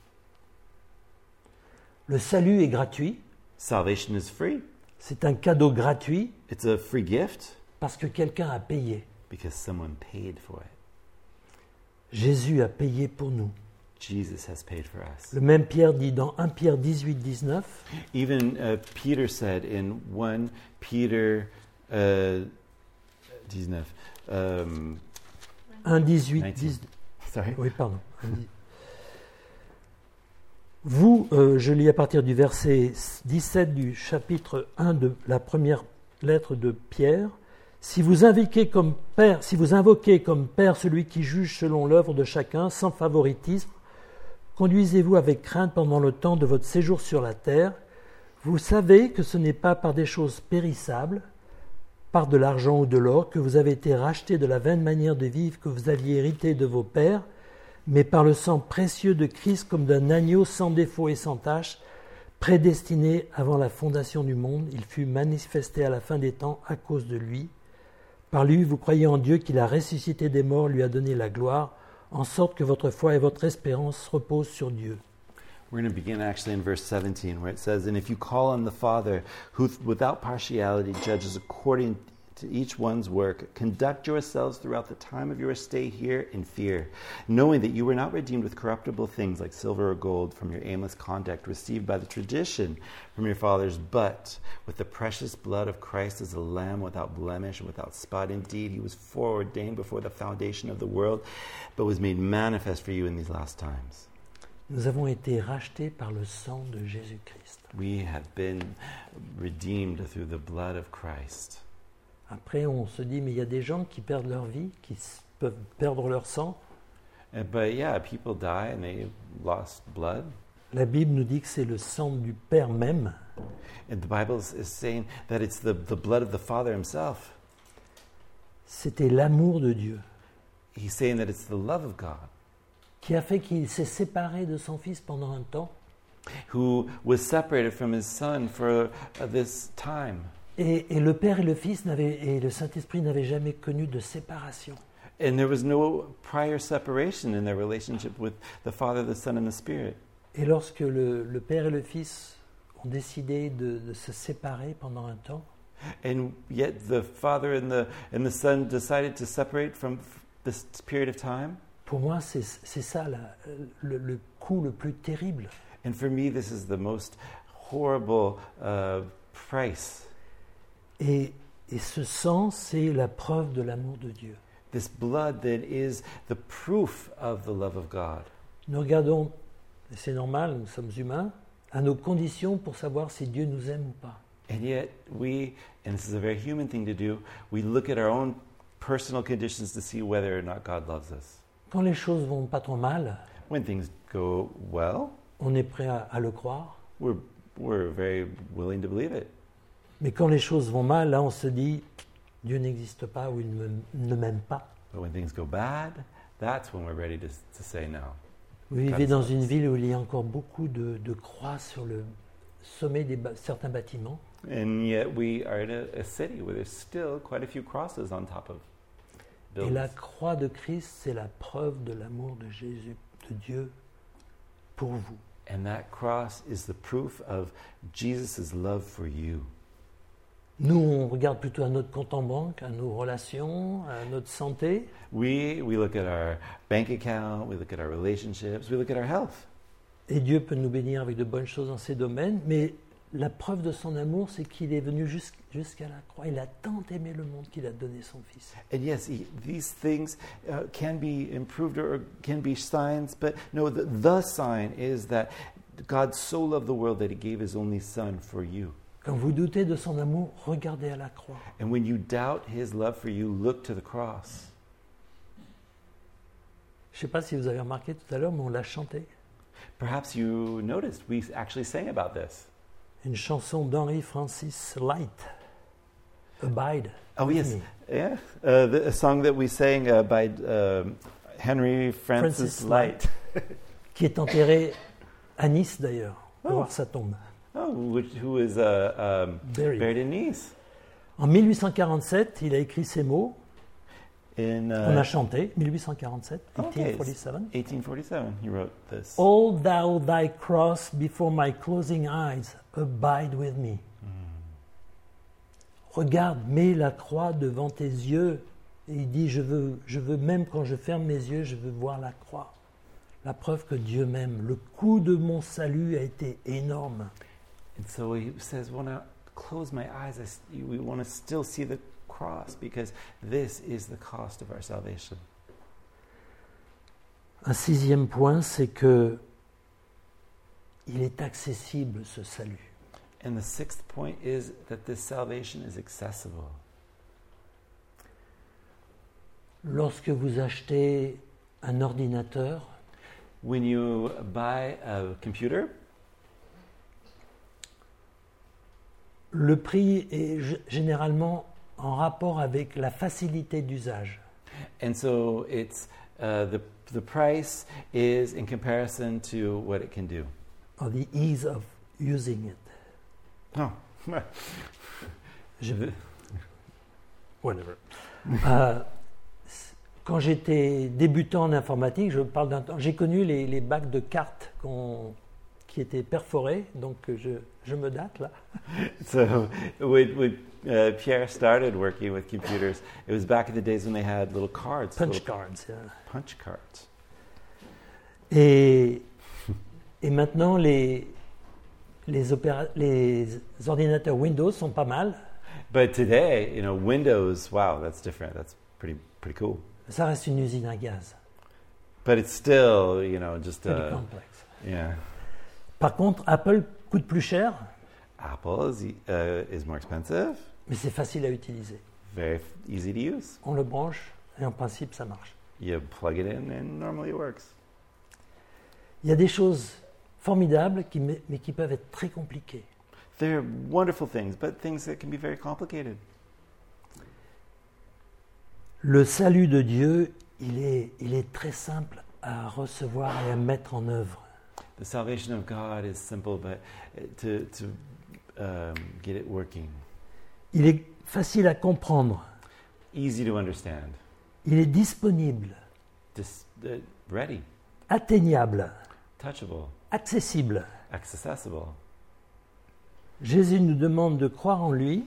Le salut est gratuit, Salvation is free, c'est un cadeau gratuit it's a free gift parce que quelqu'un a payé. because someone paid for it. Jésus a payé pour nous. Jesus has paid for us. Le même Pierre dit dans 1 Pierre 18, 19, Even uh, Peter said in 1 Peter uh, 19, um, 1, 18, 19. 10, Oui, pardon. Vous, euh, je lis à partir du verset 17 du chapitre 1 de la première lettre de Pierre. Si vous invoquez comme Père, si vous invoquez comme Père celui qui juge selon l'œuvre de chacun, sans favoritisme, conduisez-vous avec crainte pendant le temps de votre séjour sur la terre. Vous savez que ce n'est pas par des choses périssables, de l'argent ou de l'or, que vous avez été rachetés de la vaine manière de vivre que vous aviez hérité de vos pères, mais par le sang précieux de Christ comme d'un agneau sans défaut et sans tache, prédestiné avant la fondation du monde, il fut manifesté à la fin des temps à cause de lui. Par lui, vous croyez en Dieu qui l'a ressuscité des morts, lui a donné la gloire, en sorte que votre foi et votre espérance reposent sur Dieu. We're going to begin actually in verse 17 where it says, And if you call on the Father, who without partiality judges according to each one's work, conduct yourselves throughout the time of your stay here in fear, knowing that you were not redeemed with corruptible things like silver or gold from your aimless conduct received by the tradition from your fathers, but with the precious blood of Christ as a lamb without blemish and without spot. Indeed, he was foreordained before the foundation of the world, but was made manifest for you in these last times. Nous avons été rachetés par le sang de Jésus-Christ. We have been redeemed through the blood of Christ. Après, on se dit, mais il y a des gens qui perdent leur vie, qui peuvent perdre leur sang. Uh, But yeah, people die and they lost blood. La Bible nous dit que c'est le sang du Père même. And the Bible is is saying that it's the, the blood of the Father himself. C'était l'amour de Dieu He's saying that it's the love of God qui a fait qu'il s'est séparé de son Fils pendant un temps. who was separated from his Son for uh, this time. Et, et le Père et le Fils et le Saint-Esprit n'avaient jamais connu de séparation. And there was no prior separation in their relationship with the Father, the Son, and the Spirit. Et lorsque le, le Père et le Fils ont décidé de, de se séparer pendant un temps, And yet the Father and the, and the Son decided to separate from this period of time. Pour moi, c'est ça la- le, le coup le plus terrible. And for me, this is the most horrible uh, price. Et, et ce sang, c'est la preuve de l'amour de Dieu. This blood that is the proof of the love of God. Nous regardons, et c'est normal, nous sommes humains, à nos conditions pour savoir si Dieu nous aime ou pas. And yet, we, and this is a very human thing to do, we look at our own personal conditions to see whether or not God loves us. Quand les choses vont pas trop mal, When things go well, on est prêt à, à le croire. we're, we're very willing to believe it. Mais quand les choses vont mal, là, on se dit, Dieu n'existe pas ou il ne me- ne m'aime pas. But when things go bad, that's when we're ready to, to say no. Vous vivez dans une ville où il y a encore beaucoup de, de croix sur le sommet de certains bâtiments. And yet, we are in a, a city where there's still quite a few crosses on top of Et la croix de Christ, c'est la preuve de l'amour de Jésus, de Dieu pour vous. And that cross is the proof of Jesus' love for you. Nous, on regarde plutôt à notre compte en banque, à nos relations, à notre santé. We, we look at our bank account, we look at our relationships, we look at our health. Et Dieu peut nous bénir avec de bonnes choses dans ces domaines, mais la preuve de son amour, c'est qu'il est venu jus- jusqu'à la croix. Il a tant aimé le monde qu'il a donné son Fils. And yes, he, these things uh, can be improved or can be signs, but no, the, the sign is that God so loved the world that he gave his only son for you. Quand vous doutez de son amour, regardez à la croix. And when you doubt his love for you, look to the cross. Je ne sais pas si vous avez remarqué tout à l'heure, mais on l'a chanté. Perhaps you noticed we actually sang about this. Une chanson d'Henry Francis Light, Abide. Oh, yes. me. Yeah. Uh, the, a song that we sang uh, by um, Henry Francis, Francis Light. (laughs) qui est enterré à Nice d'ailleurs, pour Oh. voir sa tombe. Oh, which, who is uh, um, Buried. buried in Nice. En 1847, il a écrit ces mots, In on a uh, chanté, 1847, Okay. 1847. 1847, he wrote this. Hold thou thy cross before my closing eyes, abide with me. Regarde, mets la croix devant tes yeux. Et il dit, je veux, je veux même quand je ferme mes yeux, je veux voir la croix. La preuve que Dieu m'aime. Le coût de mon salut a été énorme. And so he says, when I close my eyes, I we want to still see the cross because this is the cost of our salvation. Un sixième point, c'est que il est accessible ce salut. And the sixth point is that this salvation is accessible. Lorsque vous achetez un ordinateur, When you buy a computer, le prix est généralement en rapport avec la facilité d'usage. and so it's uh, the the price is in comparison to what it can do. or the ease of using it. Oh, Je veux. Whatever. Euh, quand j'étais débutant en informatique, je parle d'un temps, j'ai connu les, les bacs de cartes qu'on- qui étaient perforés, donc je, je me date là. so when uh, Pierre started working with computers, it was back in the days when they had little cards, Punch little cards. yeah. punch cards. Et, et maintenant, les, les, opéra- les ordinateurs Windows sont pas mal. But today, you know, Windows, wow, that's different. That's pretty pretty cool. Ça reste une usine à gaz. But it's still, you know, just Pretty a, complex. Yeah. Par contre, Apple coûte plus cher, Apple is, uh, is more expensive, mais c'est facile à utiliser. very easy to use. On le branche et en principe ça marche. You plug it in and normally it works. Il y a des choses formidables qui, mais qui peuvent être très compliquées. They're wonderful things, but things that can be very complicated. Le salut de Dieu, il est, il est très simple à recevoir et à mettre en œuvre. The salvation of God is simple, but uh, to, to um, get it working, Il est facile à comprendre. easy to understand, Il est disponible, dis- uh, ready, atteignable, touchable, accessible. accessible. Jésus nous demande de croire en lui,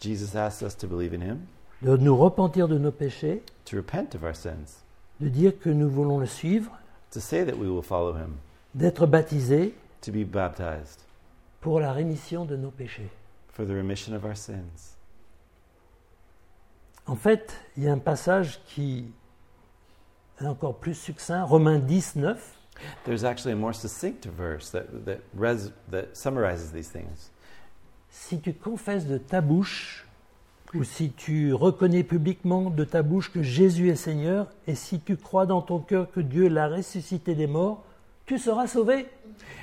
Jesus asks us to believe in Him, de nous repentir de nos péchés, to repent of our sins, de dire que nous voulons le suivre, to say that we will follow Him, d'être baptisés to be baptized. pour la rémission de nos péchés. For the remission of our sins. En fait, il y a un passage qui est encore plus succinct, Romains 10, 9. There's actually a more succinct verse that, that, res, that summarizes these things. Si tu confesses de ta bouche, ou si tu reconnais publiquement de ta bouche que Jésus est Seigneur, et si tu crois dans ton cœur que Dieu l'a ressuscité des morts, tu seras sauvé.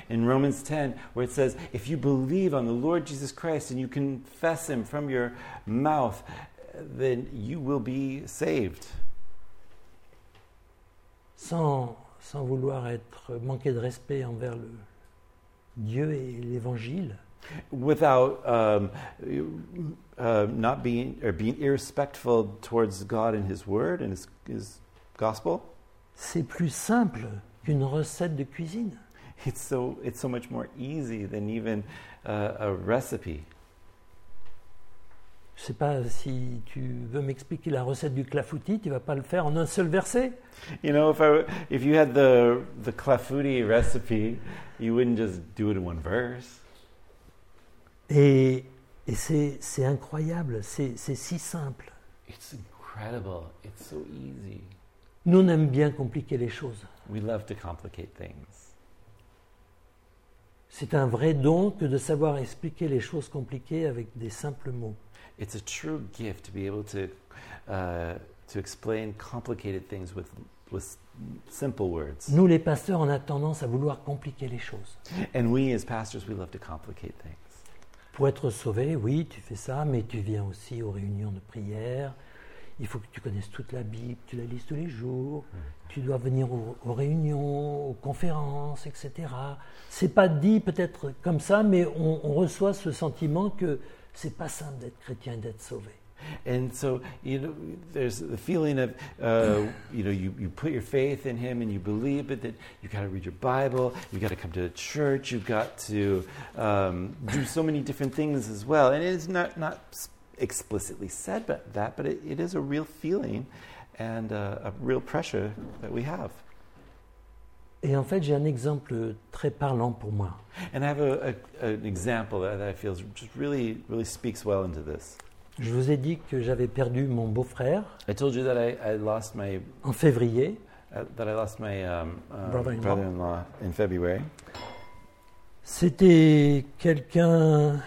In Romans 10, where it says, If you believe on the Lord Jesus Christ and you confess Him from your mouth, then you will be saved. Sans, sans vouloir être manquer de respect envers le Dieu et l'Évangile, Without um, uh, not being, or being irrespectful towards God and His Word and His, his gospel, c'est plus simple qu'une recette de cuisine. (laughs) it's so, it's so much more easy than even uh, a recipe. Je ne sais pas si tu veux m'expliquer la recette du clafoutis, tu ne vas pas le faire en un seul verset. You know, if, I, if you had the, the clafouti recipe, you wouldn't just do it in one verse. Et, et c'est incroyable, c'est c'est si simple. It's incredible. It's so easy. Nous, on aime bien compliquer les choses. We love to complicate things. C'est un vrai don que de savoir expliquer les choses compliquées avec des simples mots. It's a true gift to be able to, uh, to explain complicated things with, with simple words. Nous, les pasteurs, on a tendance à vouloir compliquer les choses. And we, as pastors, we love to complicate things. Pour être sauvé, oui, tu fais ça, mais tu viens aussi aux réunions de prière. Il faut que tu connaisses toute la Bible, tu la lises tous les jours. Tu dois venir aux, aux réunions, aux conférences, etc. C'est pas dit peut-être comme ça, mais on, on reçoit ce sentiment que c'est pas simple d'être chrétien et d'être sauvé. And so, you know, there's the feeling of, uh, you know, you, you put your faith in Him and you believe, but that you got to read your Bible, you got to come to church, you've got to um, do so many different things as well. And it's not not explicitly said, but that, but it, it is a real feeling and uh, a real pressure that we have. Et en fait, j'ai un exemple très parlant pour moi. And I have a, a, an example that I feel just really, really speaks well into this. Je vous ai dit que j'avais perdu mon beau-frère I told you that I, I lost my en février. uh, that I lost my um, uh, Brother-in-law. brother-in-law in February. C'était quelqu'un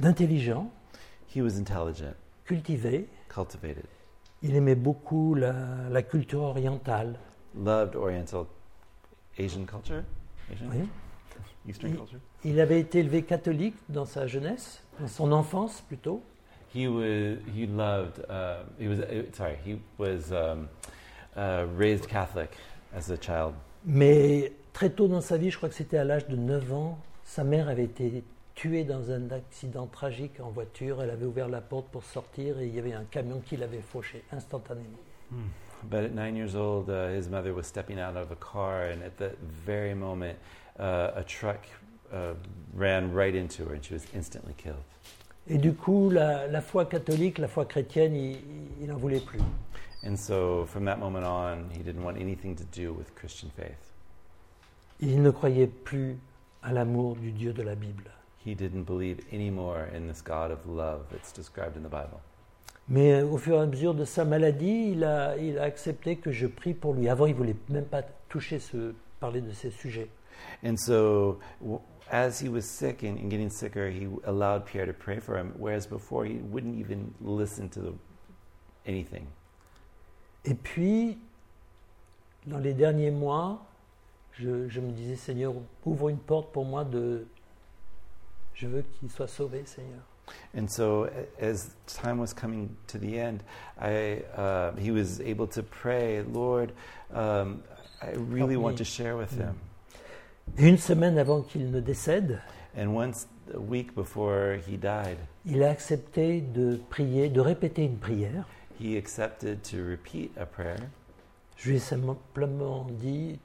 d'intelligent, He was intelligent, cultivé. cultivated, Il aimait beaucoup la, la culture orientale. loved Oriental Asian culture, Asian, Oui. Eastern Il- culture? Il avait été élevé catholique dans sa jeunesse, dans son enfance plutôt. He was he loved uh, he was uh, sorry he was um, uh, raised Catholic as a child, Mais très tôt dans sa vie, je crois que c'était à l'âge de 9 ans, sa mère avait été tuée dans un accident tragique en voiture. Elle avait ouvert la porte pour sortir et il y avait un camion qui l'avait fauché instantanément. but at nine years old, uh, his mother was stepping out of a car, and at that very moment, uh, a truck uh, ran right into her, and she was instantly killed. Et du coup, la, la foi catholique, la foi chrétienne, il n'en voulait plus. And so, from that moment on, he didn't want anything to do with Christian faith. Il ne croyait plus à l'amour du Dieu de la Bible. He didn't believe anymore in this God of love that's described in the Bible. Mais au fur et à mesure de sa maladie, il a, il a accepté que je prie pour lui. Avant, il voulait même pas toucher ce, parler de ces sujets. And so, w- as he was sick and, and getting sicker, he allowed Pierre to pray for him, whereas before he wouldn't even listen to the, anything. Et puis, dans les derniers mois, je, je me disais, Seigneur, ouvre une porte pour moi de... Je veux qu'il soit sauvé, Seigneur. And so, as time was coming to the end, I, uh, he was able to pray, Lord, um, I really want to share with him. Et une semaine avant qu'il ne décède, And once a week before he died, il a accepté de prier, de répéter une prière. he accepted to repeat a prayer. Je lui ai simplement dit,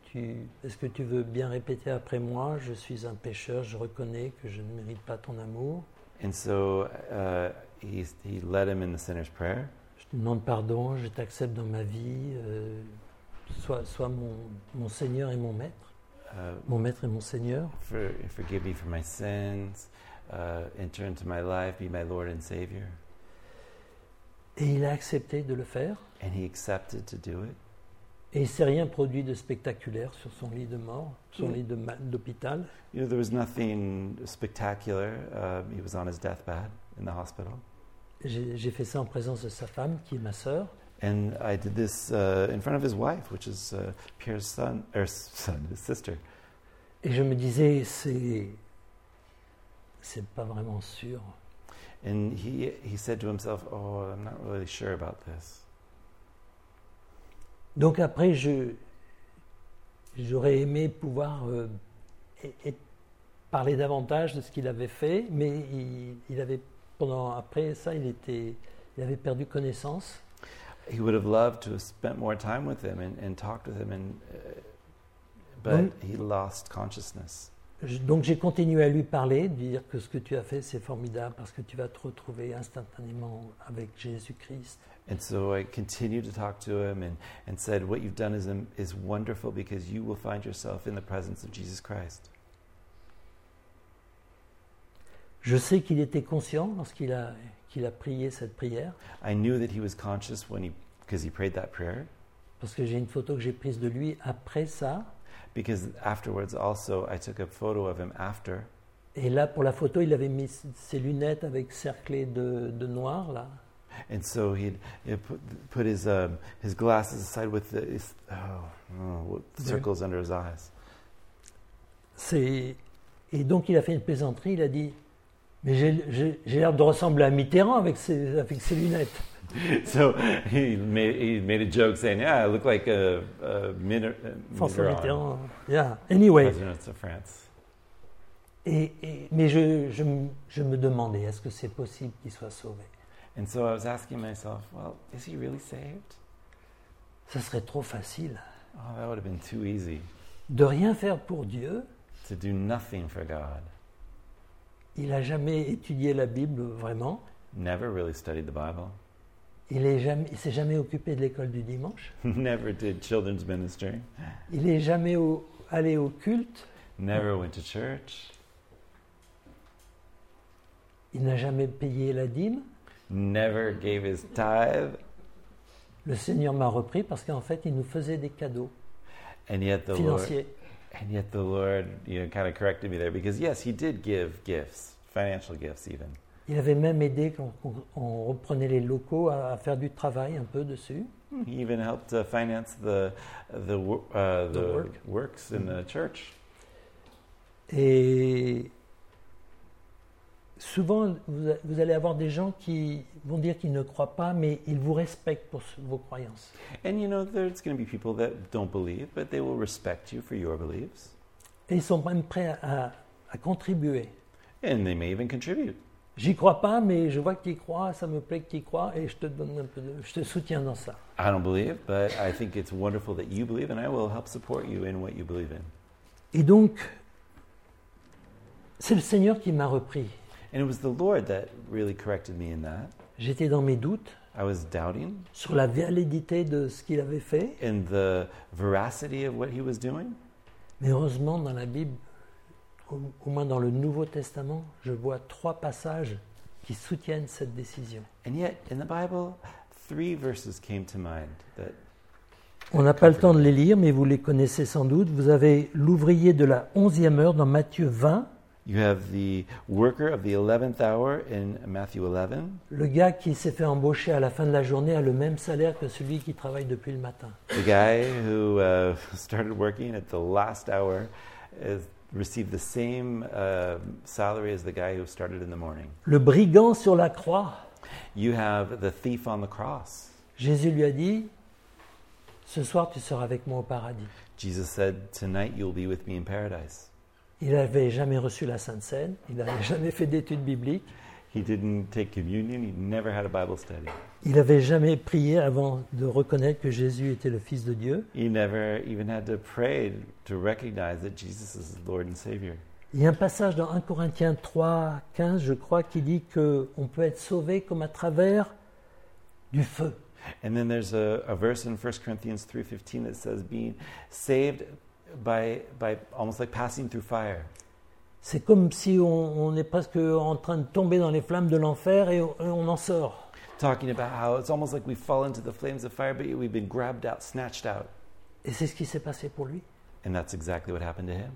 est-ce que tu veux bien répéter après moi? Je suis un pécheur, je reconnais que je ne mérite pas ton amour. And so uh, he, he led him in the sinner's prayer. Je te demande pardon, je t'accepte dans ma vie. euh, sois sois mon, mon Seigneur et mon Maître. Uh, Mon Maître et mon Seigneur. for, forgive me for my sins, uh, enter into my life, be my Lord and Savior. Et il a accepté de le faire. And he accepted to do it. Et il ne s'est rien produit de spectaculaire sur son lit de mort, son Mm. lit d'hôpital. You know, there was nothing spectacular. Um, he was on his deathbed in the hospital. J'ai j'ai fait ça en présence de sa femme, qui est ma sœur. And I did this uh, in front of his wife, which is uh, Pierre's son, or son, his sister. Et je me disais, c'est. C'est pas vraiment sûr. And he, he said to himself, Oh, I'm not really sure about this. Donc après, j'aurais aimé pouvoir euh, et- et parler davantage de ce qu'il avait fait, mais il, il avait pendant après ça, il était, il avait perdu connaissance. He would have loved to have spent more time with him and, and talked with him, and, uh, but Donc- he lost consciousness. Donc j'ai continué à lui parler, de dire que ce que tu as fait c'est formidable parce que tu vas te retrouver instantanément avec Jésus-Christ. And so I continued to talk to him and, and said, What you've done is, is wonderful because you will find yourself in the presence of Jesus Christ. Je sais qu'il était conscient lorsqu'il a, qu'il a prié cette prière, I knew that he was conscious when he, because he prayed that prayer, parce que j'ai une photo que j'ai prise de lui après ça. Because afterwards also I took a photo of him after. Et là, pour la photo, il avait mis ses lunettes avec cerclé de, de noir, là. And so he'd, he'd put, put his, um, his glasses aside with the his, oh, oh, circles under his eyes. C'est... Et donc, il a fait une plaisanterie, il a dit Mais j'ai, l'air de ressembler à Mitterrand avec ses, avec ses lunettes. (laughs) so he made, he made a joke saying, Yeah, I look like a, a Mitter, uh, François Mitterrand. Yeah. Anyway. president of France. Et, et- mais je, je, me- je me demandais est-ce que c'est possible qu'il soit sauvé? And so I was asking myself, well, is he really saved? Ça serait trop facile. Oh, that would have been too easy De rien faire pour Dieu, to do nothing for God. Il n'a jamais étudié la Bible vraiment. Never really studied the Bible. Il ne jamais, s'est jamais occupé de l'école du dimanche. (laughs) Never did children's ministry. Il n'est jamais au- allé au culte. Never went to church. Il n'a jamais payé la dîme. Never gave his tithe. Le Seigneur m'a repris parce qu'en fait, il nous faisait des cadeaux And yet the financiers. And yet the Lord, you know, kind of corrected me there because yes, he did give gifts, financial gifts even. Il avait même aidé quand on, reprenait les locaux à, faire du travail un peu dessus. He even helped to finance the the uh, The the work. works in the church. Et souvent, vous, vous allez avoir des gens qui vont dire qu'ils ne croient pas, mais ils vous respectent pour vos croyances. And you know, there's going to be people that don't believe, but they will respect you for your beliefs, Et ils sont même prêts à, à contribuer. and they may even contribute. J'y crois pas, mais je vois que tu y crois, ça me plaît que tu y crois, et je te donne un peu de, je te soutiens dans ça. I don't believe, but I think it's wonderful that you believe, and I will help support you in what you believe in. Et donc, c'est le Seigneur qui m'a repris. And it was the Lord that really corrected me in that. J'étais dans mes doutes I was doubting sur la validité de ce qu'il avait fait, in the veracity of what he was doing. mais heureusement, dans la Bible, au, au moins dans le Nouveau Testament, je vois trois passages qui soutiennent cette décision. And yet, in the Bible, three verses came to mind that On n'a pas le temps de les lire, mais vous les connaissez sans doute. Vous avez l'ouvrier de la onzième heure dans Matthieu 20, you have the worker of the 11th hour in Matthew 11, le gars qui s'est fait embaucher à la fin de la journée a le même salaire que celui qui travaille depuis le matin. the guy who uh, (laughs) started working at the last hour is, received the same uh, salary as the guy who started in the morning. Le brigand sur la croix, You have the thief on the cross. Jésus lui a dit, ce soir tu seras avec moi au paradis. Jesus said, Tonight you'll be with me in paradise. Il n'avait jamais reçu la Sainte Seine, il n'avait jamais fait d'études bibliques, He didn't take communion, he never had a Bible study. il n'avait jamais prié avant de reconnaître que Jésus était le Fils de Dieu. He never even had to pray to recognize that Jesus is Lord and Savior. Il y a un passage dans 1 Corinthiens 3, 15, je crois, qui dit qu'on peut être sauvé comme à travers du feu. And then there's a, a verse in 1 Corinthians 3:15 that says being saved by by almost like passing through fire. C'est comme si on, on est presque en train de tomber dans les flammes de l'enfer et on, on en sort. Talking about how it's almost like we fall into the flames of fire, but we've been grabbed out, snatched out. Et c'est ce qui s'est passé pour lui. And that's exactly what happened to him.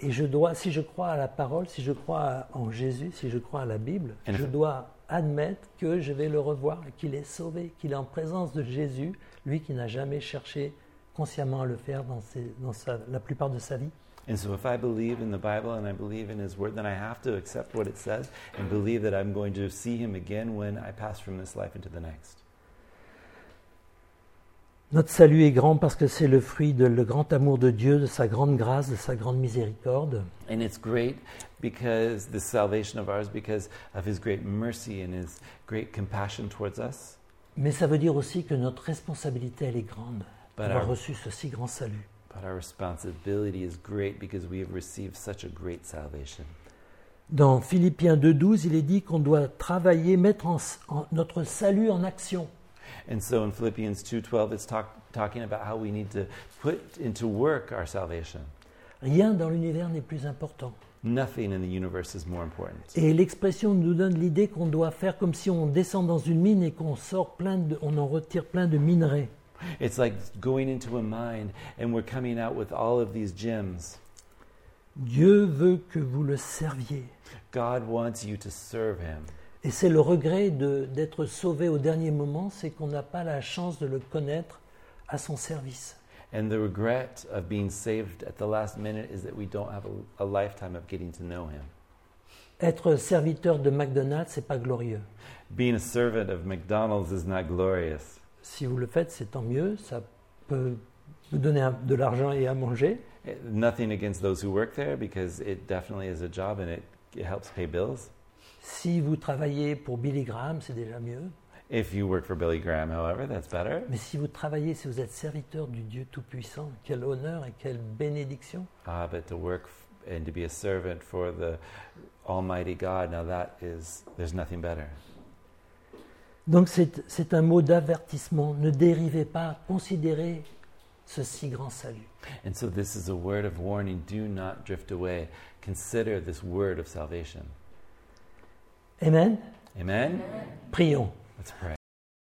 Et je dois, si je crois à la parole, si je crois en Jésus, si je crois à la Bible, And je dois admettre que je vais le revoir, qu'il est sauvé, qu'il est en présence de Jésus, lui qui n'a jamais cherché consciemment à le faire dans, ses- dans sa- la plupart de sa vie. And so, if I believe in the Bible and I believe in His Word, then I have to accept what it says and believe that I'm going to see Him again when I pass from this life into the next. Notre salut est grand parce que c'est le fruit de le grand amour de Dieu, de sa grande grâce, de sa grande miséricorde. And it's great because this salvation of ours, because of His great mercy and His great compassion towards us. Mais ça veut dire aussi que notre responsabilité, elle est grande But d'avoir our, reçu ce si grand salut. but our responsibility is great because we have received such a great salvation. Dans Philippiens 2.12, il est dit qu'on doit travailler, mettre en- en- notre salut en action. And so in Philippians 2:12 it's talk, talking about how we need to put into work our salvation. Rien dans l'univers n'est plus important. Nothing in the universe is more important. Et l'expression nous donne l'idée qu'on doit faire comme si on descend dans une mine et qu'on sort plein de, on en retire plein de minerais. It's like going into a mine and we're coming out with all of these gems. Dieu veut que vous le serviez. God wants you to serve him. Et c'est le regret d'être sauvé au dernier moment, c'est qu'on n'a pas la chance de le connaître à son service. And the regret of being saved at the last minute is that we don't have a, a lifetime of getting to know him. Être serviteur de McDonald's, c'est pas glorieux. Being a servant of McDonald's is not glorious. Si vous le faites, c'est tant mieux, ça peut vous donner un- de l'argent et à manger. Nothing against those who work there because it definitely is a job and it, it helps pay bills. Si vous travaillez pour Billy Graham, c'est déjà mieux. If you work for Billy Graham, however, that's better. Mais si vous travaillez, si vous êtes serviteur du Dieu Tout-Puissant, quel honneur et quelle bénédiction. Ah, but to work and to be a servant for the Almighty God, now that is, there's nothing better. Donc c'est c'est un mot d'avertissement. Ne dérivez pas, considérez ce si grand salut. And so this is a word of warning. Do not drift away. Consider this word of salvation. Amen. Amen? Prions. Let's pray.